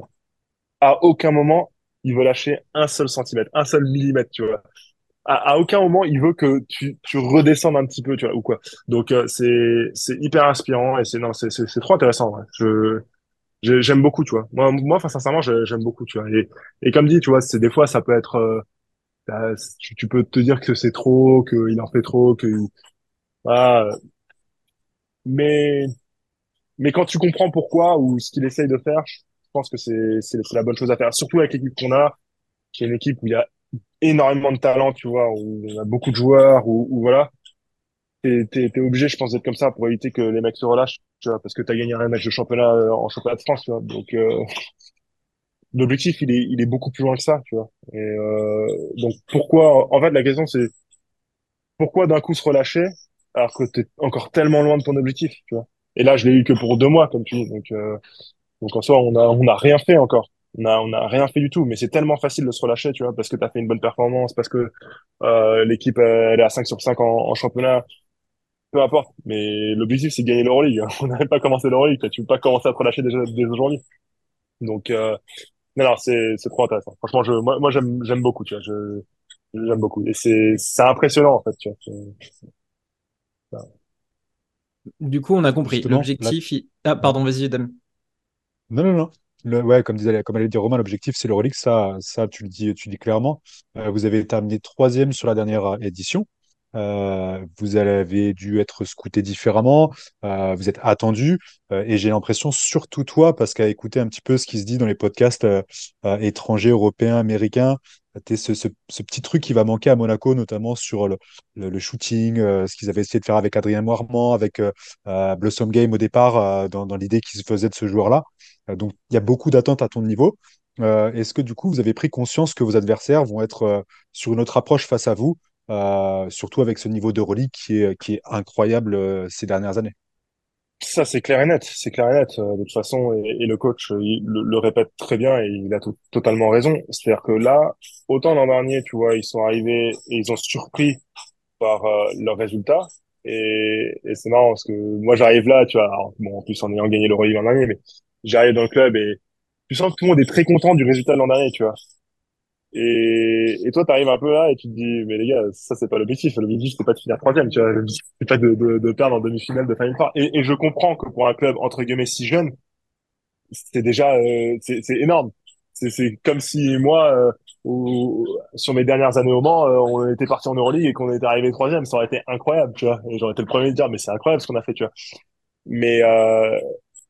À aucun moment, il veut lâcher un seul centimètre, un seul millimètre, tu vois. À, aucun moment, il veut que tu, tu redescendes un petit peu, tu vois, ou quoi. Donc, euh, c'est, c'est hyper inspirant et c'est, non, c'est, c'est, trop intéressant. Je, j'aime beaucoup, tu vois. Moi, moi, enfin, sincèrement, j'ai- j'aime beaucoup, tu vois. Et, comme dit, tu vois, c'est des fois, ça peut être, euh, euh, tu, peux te dire que c'est trop, qu'il en fait trop, que, voilà. Mais, mais quand tu comprends pourquoi ou ce qu'il essaye de faire, pense que c'est c'est la bonne chose à faire, surtout avec l'équipe qu'on a, qui est une équipe où il y a énormément de talent, tu vois, où on a beaucoup de joueurs, où voilà, t'es t'es obligé, je pense, d'être comme ça pour éviter que les mecs se relâchent, tu vois, parce que t'as gagné un match de championnat euh, en championnat de France, tu vois, donc euh, l'objectif il est il est beaucoup plus loin que ça, tu vois, et euh, donc pourquoi, en fait, la question c'est pourquoi d'un coup se relâcher alors que t'es encore tellement loin de ton objectif, tu vois. Et là, je l'ai eu que pour deux mois, comme tu dis. Donc, donc en soi, on a, on a rien fait encore. On a, on a rien fait du tout. Mais c'est tellement facile de se relâcher, tu vois, parce que t'as fait une bonne performance, parce que l'équipe elle est à 5 sur 5 en, en championnat. Peu importe. Mais l'objectif, c'est de gagner l'Euroleague. On n'avait pas commencé l'Euroleague. Tu peux pas commencer à te relâcher déjà dès aujourd'hui. Donc, euh, non, non, c'est, c'est trop intéressant. Franchement, je, moi, moi, j'aime, j'aime beaucoup, tu vois. Je, j'aime beaucoup. Et c'est, c'est impressionnant, en fait, tu vois. C'est- Du coup, on a compris. Justement, là, L'objectif, il- ah, pardon, vas-y, Dame. Non, non, non. Le, ouais, comme disait, comme allait dire Romain, l'objectif, c'est l'Euroleague. Ça, ça, tu le dis, tu le dis clairement. Euh, vous avez terminé troisième sur la dernière euh, édition. Euh, vous avez dû être scouté différemment. Euh, vous êtes attendu. Euh, et j'ai l'impression, surtout toi, parce qu'à écouter un petit peu ce qui se dit dans les podcasts étrangers, européens, américains, t'es ce, petit truc qui va manquer à Monaco, notamment sur le, shooting, ce qu'ils avaient essayé de faire avec Adrien Moirement, avec Blossom Game au départ, dans, l'idée qu'ils se faisaient de ce joueur-là. Donc, il y a beaucoup d'attentes à ton niveau. Est-ce que du coup, vous avez pris conscience que vos adversaires vont être sur une autre approche face à vous, euh, surtout avec ce niveau d'Euroleague qui est, qui est incroyable euh, ces dernières années? Ça, c'est clair et net. C'est clair et net. Euh, De toute façon, et, le coach il le, répète très bien et il a to- totalement raison. C'est-à-dire que là, autant l'an dernier, tu vois, ils sont arrivés et ils ont surpris par euh, leurs résultats. Et, c'est marrant parce que moi, j'arrive là, tu vois, bon, en plus en ayant gagné l'Euroleague l'an dernier, mais j'arrive dans le club et tu sens que tout le monde est très content du résultat de l'an dernier, tu vois. Et, et toi, t'arrives un peu là et tu te dis, mais les gars, ça, c'est pas l'objectif. L'objectif, c'était pas de finir troisième, tu vois. C'est pas de, de, de perdre en demi-finale de Final Four. Et, et je comprends que pour un club, entre guillemets, si jeune, c'est déjà, euh, c'est c'est énorme. C'est c'est comme si moi, euh, au- sur mes dernières années au Mans, euh, on était parti en Euroleague et qu'on était arrivé troisième. Ça aurait été incroyable, tu vois. Et j'aurais été le premier à dire, mais c'est incroyable ce qu'on a fait, tu vois. Mais, euh,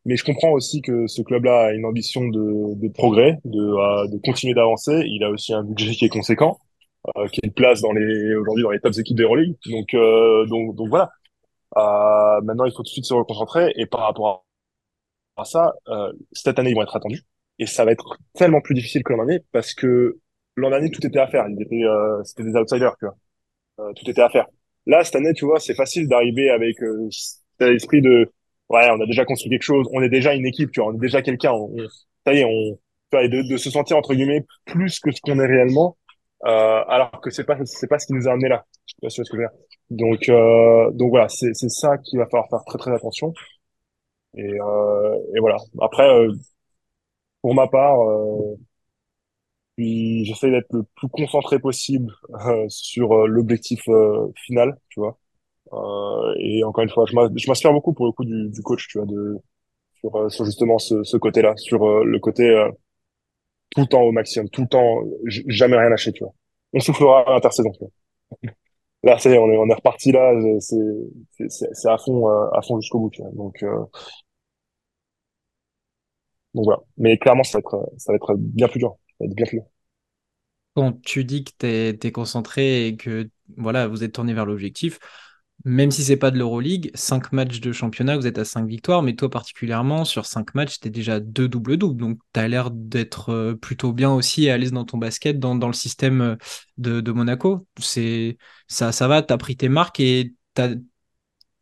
mais je comprends aussi que ce club-là a une ambition de, de progrès, de, de continuer d'avancer. Il a aussi un budget qui est conséquent, euh, qui est une place dans les, aujourd'hui dans les top équipes d'Euroleague. Donc, euh, donc, donc voilà. Euh, maintenant, il faut tout de suite se reconcentrer. Et par rapport à ça, euh, cette année, ils vont être attendus. Et ça va être tellement plus difficile que l'an dernier parce que l'an dernier, tout était à faire. Ils étaient, euh, c'était des outsiders, tu vois. Euh, tout était à faire. Là, cette année, tu vois, c'est facile d'arriver avec euh, cet esprit de ouais, on a déjà construit quelque chose, on est déjà une équipe, tu vois, on est déjà quelqu'un, ça y est, on, tu de, de se sentir entre guillemets plus que ce qu'on est réellement, euh, alors que c'est pas c'est pas ce qui nous a amené là. Ce que je veux dire. Donc euh, donc voilà, c'est c'est ça qu'il va falloir faire très très attention. Et euh, et voilà. Après, euh, pour ma part, euh, puis j'essaie d'être le plus concentré possible euh, sur euh, l'objectif euh, final, tu vois. Euh, et encore une fois, je m'inspire beaucoup pour le coup du, coach, tu vois, euh, sur justement ce, côté-là, sur euh, le côté tout le temps au maximum, tout le temps, jamais rien lâcher, tu vois. On soufflera à l'intersaison, tu vois. Là, on est, on est reparti là, c'est, à fond, à fond jusqu'au bout, tu. Donc, voilà. Mais clairement, ça va être, ça va être bien plus dur, ça va être bien plus dur. Quand tu dis que t'es, t'es concentré et que voilà, vous êtes tourné vers l'objectif, même si c'est pas de l'Euroleague, 5 matchs de championnat, vous êtes à 5 victoires, mais toi particulièrement, sur 5 matchs, t'es déjà deux doubles-doubles. Donc tu as l'air d'être euh, plutôt bien aussi et à l'aise dans ton basket, dans, le système euh, de, Monaco. C'est, ça, ça va, t'as pris tes marques et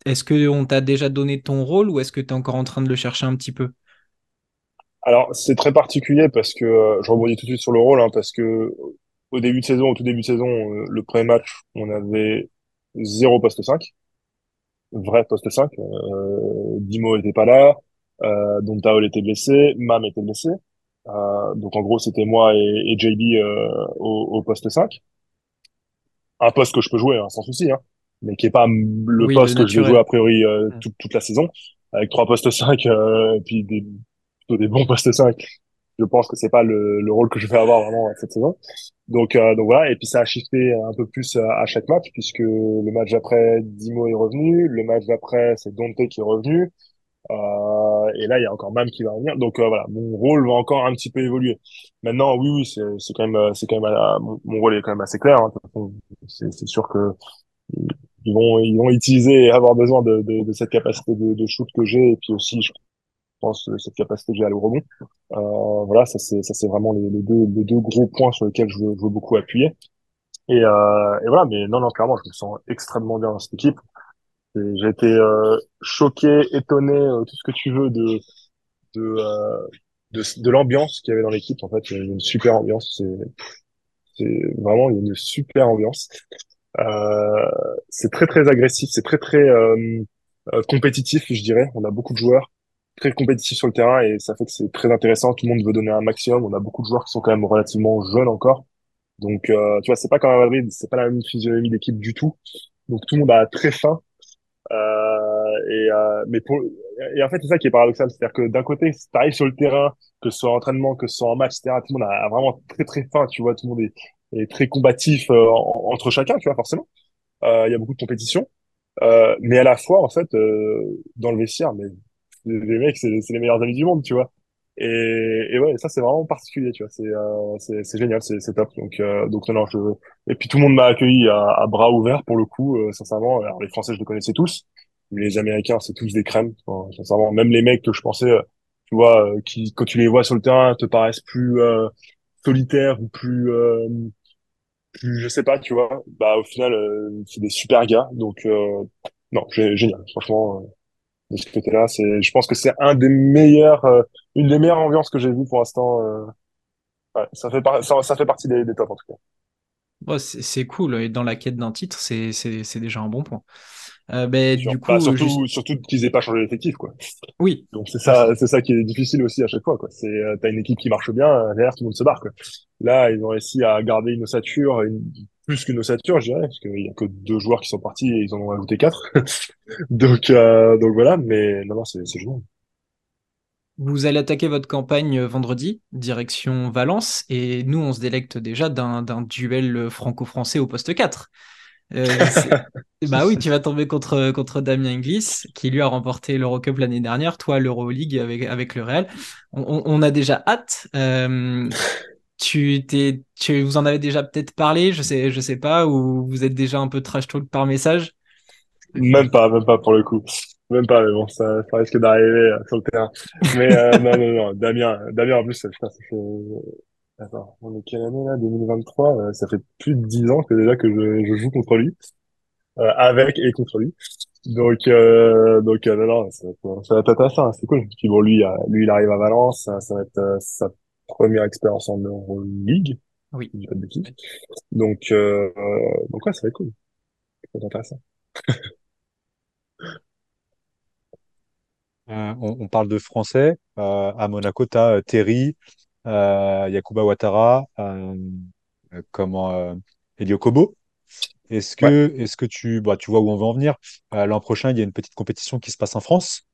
est-ce qu'on t'a déjà donné ton rôle ou est-ce que tu es encore en train de le chercher un petit peu? Alors, c'est très particulier parce que, euh, je rebondis tout de suite sur le rôle, hein, parce que au début de saison, au tout début de saison, le premier match, on avait zéro poste 5 vrai poste 5. Euh, Dimo était pas là, euh, Dontaol était blessé, Mam était blessé. Euh, donc en gros, c'était moi et, et JB euh, au, au poste 5. Un poste que je peux jouer hein, sans souci, hein, mais qui est pas le Oui, le poste que je vais jouer a priori euh, Mm. toute, toute la saison, avec trois postes 5 euh, et puis des, plutôt des bons postes 5. Je pense que c'est pas le, le rôle que je vais avoir vraiment cette saison. Donc, euh, donc voilà, et puis ça a shifté un peu plus à, à chaque match, puisque le match d'après, Dimo est revenu, le match d'après, c'est Dante qui est revenu, Euh, et là, il y a encore Mam qui va revenir. Donc euh, voilà, mon rôle va encore un petit peu évoluer. Maintenant, oui, oui, c'est quand même, euh, c'est quand même, euh, mon, mon rôle est quand même assez clair. Hein. C'est c'est sûr que ils vont ils vont utiliser et avoir besoin de de, de cette capacité de, de shoot que j'ai et puis aussi je pense cette capacité que j'ai à le rebond. Euh, voilà, ça c'est ça c'est vraiment les, deux les deux gros points sur lesquels je veux, beaucoup appuyer. Et, euh, et voilà, mais non non clairement, je me sens extrêmement bien dans cette équipe. J'ai été euh, choqué, étonné, euh, tout ce que tu veux de de euh, de, l'ambiance qu'il y avait dans l'équipe. En fait, il y a une super ambiance. C'est c'est vraiment il y a une super ambiance. Euh, c'est très très agressif, c'est très très euh, euh, compétitif, je dirais. On a beaucoup de joueurs très compétitifs sur le terrain et ça fait que c'est très intéressant. Tout le monde veut donner un maximum. On a beaucoup de joueurs qui sont quand même relativement jeunes encore. Donc, euh, tu vois, c'est pas comme à Madrid, c'est pas la même physionomie d'équipe du tout. Donc, tout le monde a très faim. Euh, et euh, mais pour et en fait c'est ça qui est paradoxal, c'est-à-dire que d'un côté, si t'arrives sur le terrain, que ce soit en entraînement, que ce soit en match, etc., tout le monde a, vraiment très très faim. Tu vois, tout le monde est, très combatif en- entre chacun, tu vois, forcément. Il y a beaucoup de compétition, mais à la fois en fait dans le vestiaire, mais les mecs c'est les meilleurs amis du monde, tu vois. Et, et ouais, ça c'est vraiment particulier, tu vois. C'est euh, c'est génial, c'est top. Donc euh, donc non, non, je et puis tout le monde m'a accueilli à, à bras ouverts pour le coup, euh, sincèrement. Alors les Français je les connaissais tous, les Américains c'est tous des crèmes, sincèrement. Même les mecs que je pensais, euh, tu vois, euh, qui quand tu les vois sur le terrain te paraissent plus euh, solitaires ou plus plus je sais pas, tu vois. Bah au final c'est des super gars. Donc non, gé- génial. Franchement, de ce côté-là, c'est, je pense que c'est un des meilleurs, euh, une des meilleures ambiances que j'ai vues pour l'instant. euh, ouais, ça fait par- ça, ça fait partie des, des tops en tout cas. C'est cool. Et dans la quête d'un titre, c'est déjà un bon point. Euh, ben, Sur, du bah, coup, juste... surtout, surtout qu'ils aient pas changé d'effectif, quoi. oui, Donc c'est ça, c'est ça qui est difficile aussi à chaque fois, quoi. C'est, euh, t'as une équipe qui marche bien, derrière tout le monde se barre, quoi. Là, ils ont réussi à garder une ossature, une- plus qu'une ossature, je dirais, parce qu'il y a que deux joueurs qui sont partis et ils en ont ajouté quatre. Donc, euh, donc voilà, mais non, non, c'est, génial. vous allez attaquer votre campagne vendredi, direction Valence, et nous, on se délecte déjà d'un duel franco-français au poste 4. Euh, bah oui, tu vas tomber contre, contre Damien Inglis, qui lui a remporté l'Eurocup l'année dernière, toi l'Euroleague avec, avec le Real. On a déjà hâte. Euh, tu, t'es, tu vous en avez déjà peut-être parlé, je sais, je sais pas, ou vous êtes déjà un peu trash talk par message? Même pas, même pas pour le coup. Même pas, mais bon, ça, ça risque d'arriver euh, sur le terrain. Mais euh, non, non, non, Damien, Damien en plus, ça, putain, ça fait... Attends, on est quelle année là? 2023? euh, ça fait plus de 10 ans que déjà que je, je joue contre lui, euh, avec et contre lui. Donc, euh, donc euh, non, non, ça va être, ça va être intéressant, c'est cool. Puis bon, lui, lui, il arrive à Valence, ça, ça va être sa première expérience en Euroleague, Oui. si je dis pas de bêtises. Donc, euh, donc ouais, ça va être cool, être intéressant. Euh, on, on parle de Français. Euh, à Monaco, tu as Terry, euh, Yakuba Ouattara, euh, euh, comment, euh, Elio Kobo. Est-ce Ouais. que, est-ce que tu, bah, tu vois où on veut en venir? Euh, l'an prochain, il y a une petite compétition qui se passe en France.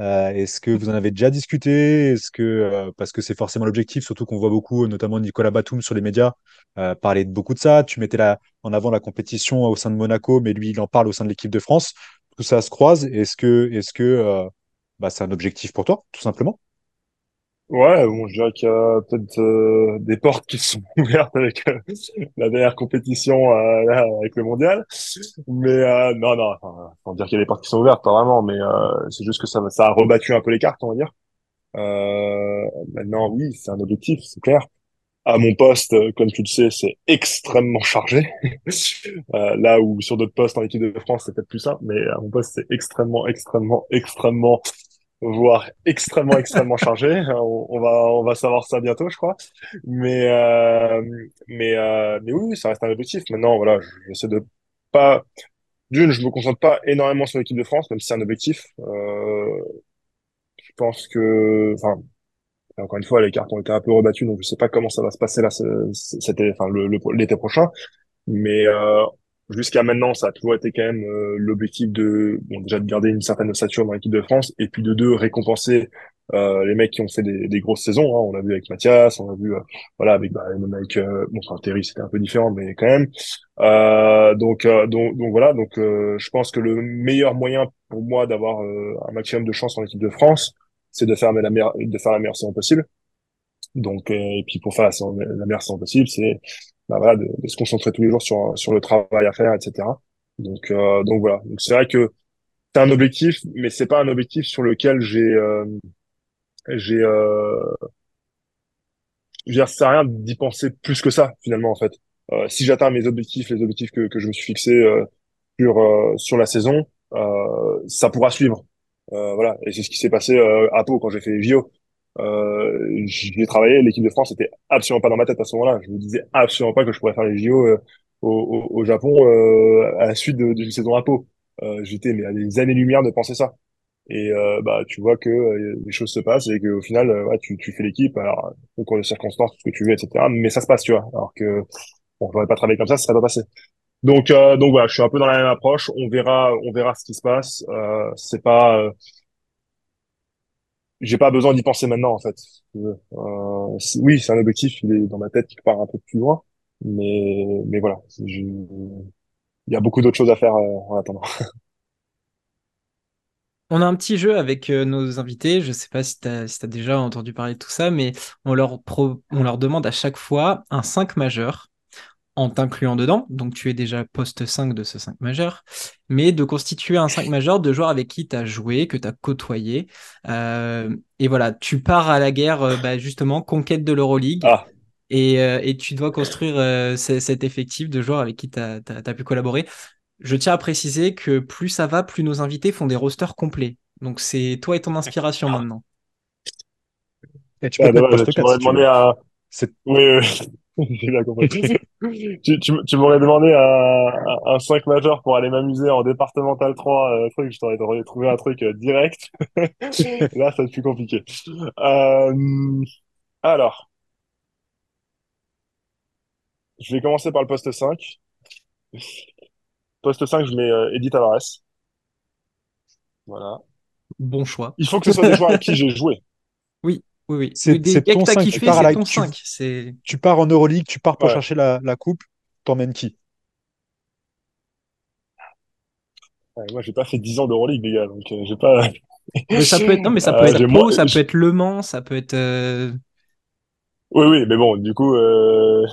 Euh, est-ce que vous en avez déjà discuté? Euh, parce que c'est forcément l'objectif, surtout qu'on voit beaucoup, notamment Nicolas Batum sur les médias, euh, parler de beaucoup de ça. Tu mettais en avant la compétition au sein de Monaco, mais lui, il en parle au sein de l'équipe de France. Tout ça se croise. Est-ce que, est-ce que, bah, c'est un objectif pour toi, tout simplement? Ouais, bon, je dirais qu'il y a peut-être euh, des portes qui sont ouvertes avec euh, la dernière compétition euh, avec le mondial. Mais euh, non, non, enfin, faut dire qu'il y a des portes qui sont ouvertes, pas vraiment, mais euh, c'est juste que ça, ça a rebattu un peu les cartes, on va dire. Euh, maintenant, oui, c'est un objectif, c'est clair. À mon poste, comme tu le sais, c'est extrêmement chargé. Là où sur d'autres postes en équipe de France, c'est peut-être plus simple, mais à mon poste, c'est extrêmement, extrêmement, extrêmement voire extrêmement extrêmement chargé. On, va on va savoir ça bientôt, je crois. Mais euh, mais euh, mais oui, ça reste un objectif. Maintenant, voilà, j'essaie de pas d'une, je me concentre pas énormément sur l'équipe de France, même si c'est un objectif. Euh, je pense que, enfin, encore une fois, les cartes ont été un peu rebattues, donc je sais pas comment ça va se passer là, cet, enfin, l'été prochain. Mais euh, jusqu'à maintenant, ça a toujours été quand même euh, l'objectif de, bon, déjà de garder une certaine ossature dans l'équipe de France, et puis de deux, récompenser euh, les mecs qui ont fait des, des grosses saisons. Hein. On l'a vu avec Mathias, on l'a vu, euh, voilà, avec, bah, même avec, euh, bon, enfin, Terry, c'était un peu différent, mais quand même. donc, donc, donc voilà. Donc, je pense que le meilleur moyen pour moi d'avoir un maximum de chance en équipe de France, c'est de faire la meilleure, de faire la meilleure saison possible. Donc, et puis pour faire la meilleure saison possible, c'est bah voilà, de, de, se concentrer tous les jours sur sur le travail à faire, etc. Donc euh, donc voilà. Donc c'est vrai que c'est un objectif, mais c'est pas un objectif sur lequel j'ai euh, j'ai euh, je veux dire, ça sert à rien d'y penser plus que ça finalement en fait. Euh, si j'atteins mes objectifs, les objectifs que que je me suis fixés euh, sur euh, sur la saison, ça pourra suivre. voilà. Et c'est ce qui s'est passé à Pau quand j'ai fait JO. Euh, j'ai travaillé, l'équipe de France était absolument pas dans ma tête à ce moment-là. Je me disais absolument pas que je pourrais faire les JO euh, au, au, Japon euh, à la suite de, de saison à. Euh, J'étais mais à des années-lumière de penser ça. Et euh, bah tu vois que les choses se passent et qu'au final ouais, tu, tu fais l'équipe alors au cours de circonstances ce que tu veux etc. Mais ça se passe tu vois. Alors que bon j'aurais pas travaillé comme ça, ça serait pas passé. Donc donc voilà, je suis un peu dans la même approche. On verra on verra ce qui se passe. c'est pas j'ai pas besoin d'y penser maintenant en fait. Euh, oui, c'est un objectif, il est dans ma tête qui part un peu plus loin, mais mais voilà, il y a beaucoup d'autres choses à faire euh, en attendant. On a un petit jeu avec euh, nos invités. Je sais pas si tu as, déjà entendu parler de tout ça, mais on leur, on leur demande à chaque fois un 5 majeur en t'incluant dedans, donc tu es déjà poste 5 de ce 5 majeur, mais de constituer un 5 majeur de joueurs avec qui tu as joué, que tu as côtoyé. Euh, et voilà, tu pars à la guerre, euh, bah, justement, conquête de l'Euroleague. Ah. Et, euh, et, tu dois construire euh, cet effectif de joueurs avec qui tu as, as, pu collaborer. Je tiens à préciser que plus ça va, plus nos invités font des rosters complets. Donc c'est toi et ton inspiration ah. maintenant. Et tu peux ah, à... Oui, oui. J'ai bien compris. tu, tu, tu m'aurais demandé un, un 5 majeur pour aller m'amuser en départemental 3, euh, truc, je t'aurais trouvé un truc euh, direct. Là, ça va être plus compliqué. Euh, alors. Je vais commencer par le poste 5. Poste 5, je mets Edith Tavares. Voilà. Bon choix. Il faut que ce soit des joueurs avec qui j'ai joué. Oui. Oui, oui. C'est ton 5. tu pars, ton 5. Tu, tu, pars en Euroleague, tu pars pour ouais. chercher la, la coupe, t'emmènes qui? Ouais, Moi, j'ai pas fait 10 ans d'Euroleague, les gars, donc euh, j'ai pas. mais ça peut être, non, mais ça peut euh, être Pau, ça peut être Le Mans, ça peut être. Euh... Oui, oui, mais bon, du coup, euh...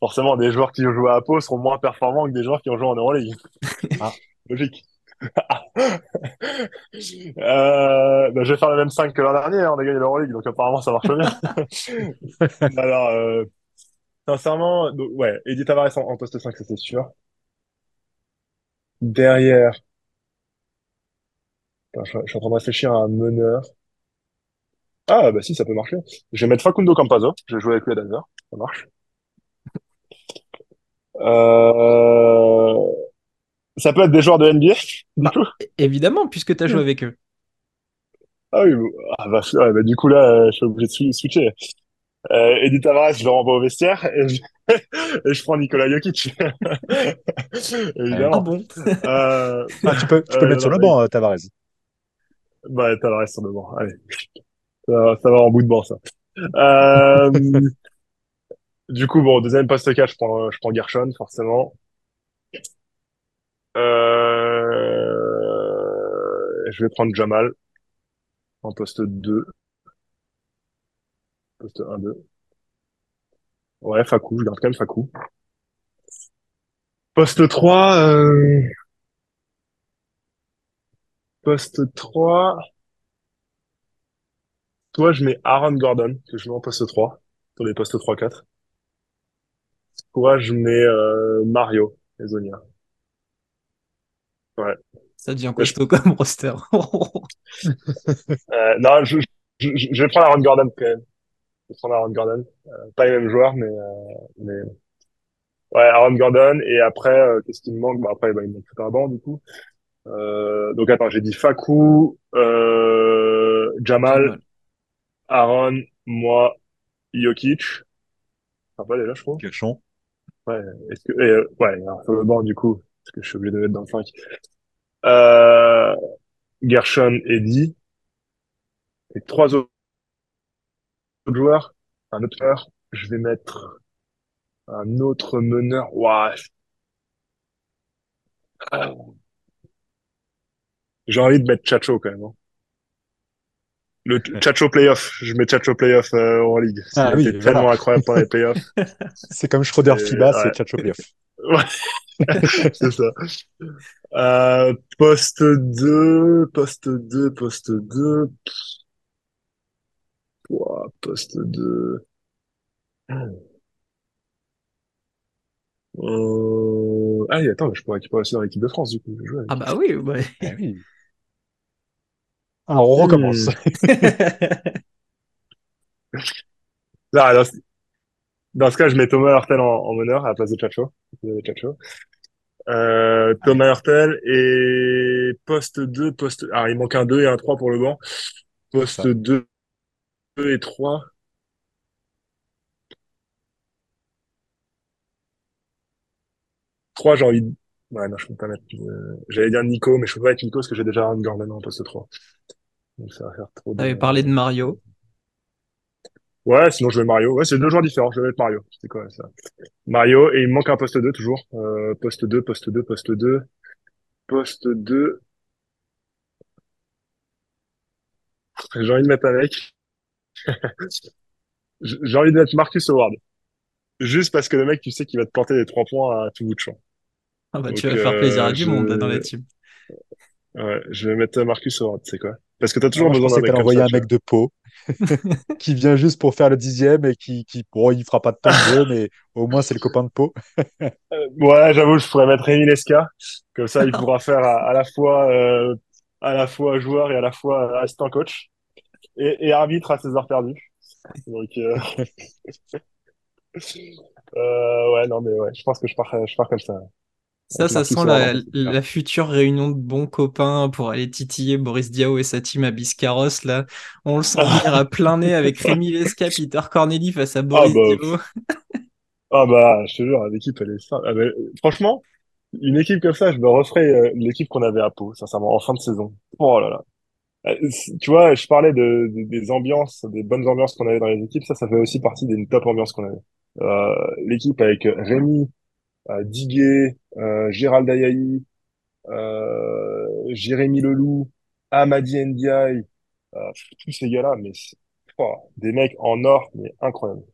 forcément, des joueurs qui ont joué à Pau seront moins performants que des joueurs qui ont joué en Euroleague. ah, logique. euh, bah, je vais faire le même 5 que l'an dernier, hein, on a gagné l'Euroleague, donc apparemment ça marche bien. Alors, euh, sincèrement, donc, ouais, Edith Tavares en, en poste 5, ça c'est sûr. Derrière, Attends, je, je, suis en train de réfléchir à un meneur. Ah, bah si, ça peut marcher. Je vais mettre Facundo Campazo, je vais jouer avec lui à Denver, ça marche. Euh... Ça peut être des joueurs de NBA bah, Évidemment, puisque tu as joué hmm. avec eux. Ah oui, ah bah, ouais, bah, du coup là, je suis obligé de switcher. Euh, Edith Tavares, je le renvoie au vestiaire et je, et je prends Nicolas Jokic. Évidemment. Ah bon? Euh, ah, Tu peux, tu peux euh, le mettre sur le banc, euh, Tavares. Bah, Tavares sur le banc, allez. Ça, ça va en bout de banc, ça. Euh, du coup, bon, deuxième poste 4, je prends, je prends Gershon, forcément. Euh... Je vais prendre Jamal en poste 2. Poste 1, 2. Ouais, Fakou, je garde quand même Fakou. Poste 3. Euh... Poste 3. Toi, je mets Aaron Gordon, que je mets en poste 3, sur les postes 3-4. Toi, je mets euh, Mario, et Zonia. Ouais. Ça devient costaud comme roster. euh, non, je, je, je, vais prendre Aaron Gordon quand même. Je vais prendre Aaron Gordon. Euh, pas les mêmes joueurs, mais, euh, mais ouais, Aaron Gordon. Et après, euh, qu'est-ce qui me manque? Bah après, bah, il me manque tout un banc du coup. Euh, donc attends, j'ai dit Fakou, euh, Jamal, Aaron, moi, Jokic. Pas déjà, je crois. Cachon. Ouais, est-ce que, et, euh, ouais, alors, sur le banc, du coup, parce que je suis obligé de mettre dans le 5. Euh, Gershon, Eddy, et trois autres joueurs, un autre joueur, je vais mettre un autre meneur. Ouah, j'ai envie de mettre Chacho quand même. hein. Le Chacho Playoff, je mets Chacho Playoff euh, en ligue. Ah oui, voilà. tellement incroyable par les playoffs. C'est comme Schroeder FIBA, ouais. c'est Chacho Playoff. Ouais, c'est ça. Euh, poste 2, poste 2, poste 2. Ouah, poste 2. Euh... Ah, oui, attends, je pourrais récupérer aussi dans l'équipe de France, du coup. je. Ah bah oui, ouais. Eh oui. Alors, on recommence. Hmm. Là, ce- dans ce cas, je mets Thomas Hurtel en, en meneur à la place de Chacho. Euh, Thomas Hurtel et poste 2, poste... Ah, il manque un 2 et un 3 pour le banc. Poste Ça. 2 et 3. 3, j'ai envie de... Ouais, non, je peux pas mettre... euh, J'allais dire Nico, mais je peux pas mettre Nico parce que j'ai déjà un Gordon en poste 3. Donc ça va faire trop de... T'avais parlé de Mario. Ouais, sinon je vais Mario. Ouais, c'est deux joueurs différents. Je vais mettre Mario. C'était quoi ça? Mario, et il me manque un poste 2 toujours. Euh, poste 2, poste 2, poste 2. Poste 2. J'ai envie de mettre un mec. J'ai envie de mettre Marcus Howard. Juste parce que le mec, tu sais qu'il va te planter des trois points à tout bout de champ. Ah bah tu vas faire plaisir à euh, du je... monde là, dans la team. Ouais, je vais mettre Marcus Howard, sais quoi? Parce que t'as toujours je besoin d'un mec envoyer un mec de Pau qui vient juste pour faire le dixième et qui, qui bon, il fera pas de temps mais au moins c'est le copain de Pau. vois. Euh, ouais, j'avoue, je pourrais mettre Rémi Lesca. Comme ça, il pourra faire à, à la fois, euh, à la fois joueur et à la fois assistant coach. Et, et arbitre à ses heures perdues. Donc, euh... euh, ouais, non, mais ouais, je pense que je pars, je pars comme ça. Ça, ça sent la, la future réunion de bons copains pour aller titiller Boris Diaw et sa team à Biscarros, là. On le sent venir à plein nez avec Rémi Lesca, Peter Corneli face à Ah Boris bah, Diaw. ah bah, je te jure, l'équipe, elle est simple. Ah bah, franchement, une équipe comme ça, je me referais euh, l'équipe qu'on avait à Pau, sincèrement, en fin de saison. Oh là là. Euh, Tu vois, je parlais de, de- des ambiances, des bonnes ambiances qu'on avait dans les équipes. Ça, ça fait aussi partie d'une top ambiance qu'on avait. Euh, l'équipe avec Rémi, Diguet, euh, Gérald Ayaï, euh, Jérémy Leloup, Amadi Ndiaye, euh, tous ces gars-là, mais oh, des mecs en or, mais incroyable.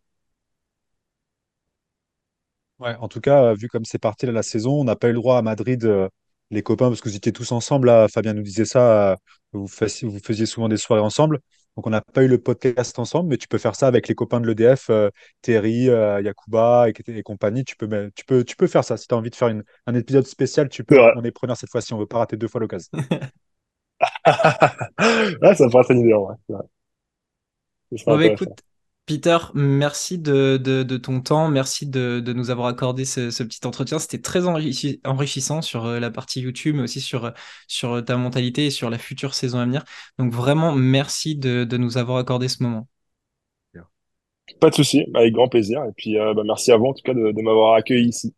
Ouais, en tout cas, euh, vu comme c'est parti là, la saison, on n'a pas eu le droit à Madrid, euh, les copains, parce que vous étiez tous ensemble. Là, Fabien nous disait ça, euh, vous faisiez souvent des soirées ensemble. Donc, on n'a pas eu le podcast ensemble, mais tu peux faire ça avec les copains de l'EDF, euh, Terry, euh, Yakuba et, et compagnie. Tu peux, tu peux, tu peux faire ça. Si tu as envie de faire une- un épisode spécial, tu peux. On est preneur cette fois-ci. On veut pas rater deux fois l'occasion. Ouais, ça une idée, vrai. Ce serait Bon, bah, écoute, Peter, merci de, de, de ton temps, merci de, de nous avoir accordé ce, ce petit entretien. C'était très enrichi- enrichissant sur euh, la partie YouTube, mais aussi sur, sur ta mentalité et sur la future saison à venir. Donc vraiment, merci de, nous avoir accordé ce moment. Pas de souci, avec grand plaisir. Et puis, euh, bah, merci à vous, en tout cas, de, m'avoir accueilli ici.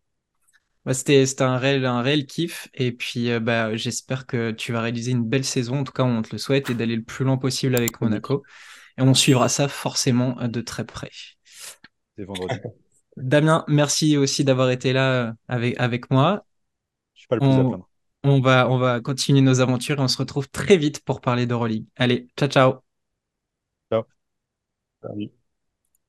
Bah, c'était, c'était un réel, un réel kiff. Et puis, euh, bah, j'espère que tu vas réaliser une belle saison. En tout cas, on te le souhaite et d'aller le plus loin possible avec Monaco. Et on suivra ça forcément euh, de très près. C'est vendredi. Damien, merci aussi d'avoir été là euh, avec, avec moi. Je suis pas le plus à On, plaindre. on va, on va continuer nos aventures et on se retrouve très vite pour parler d'Euroleague. Allez, ciao, ciao. Ciao. Salut.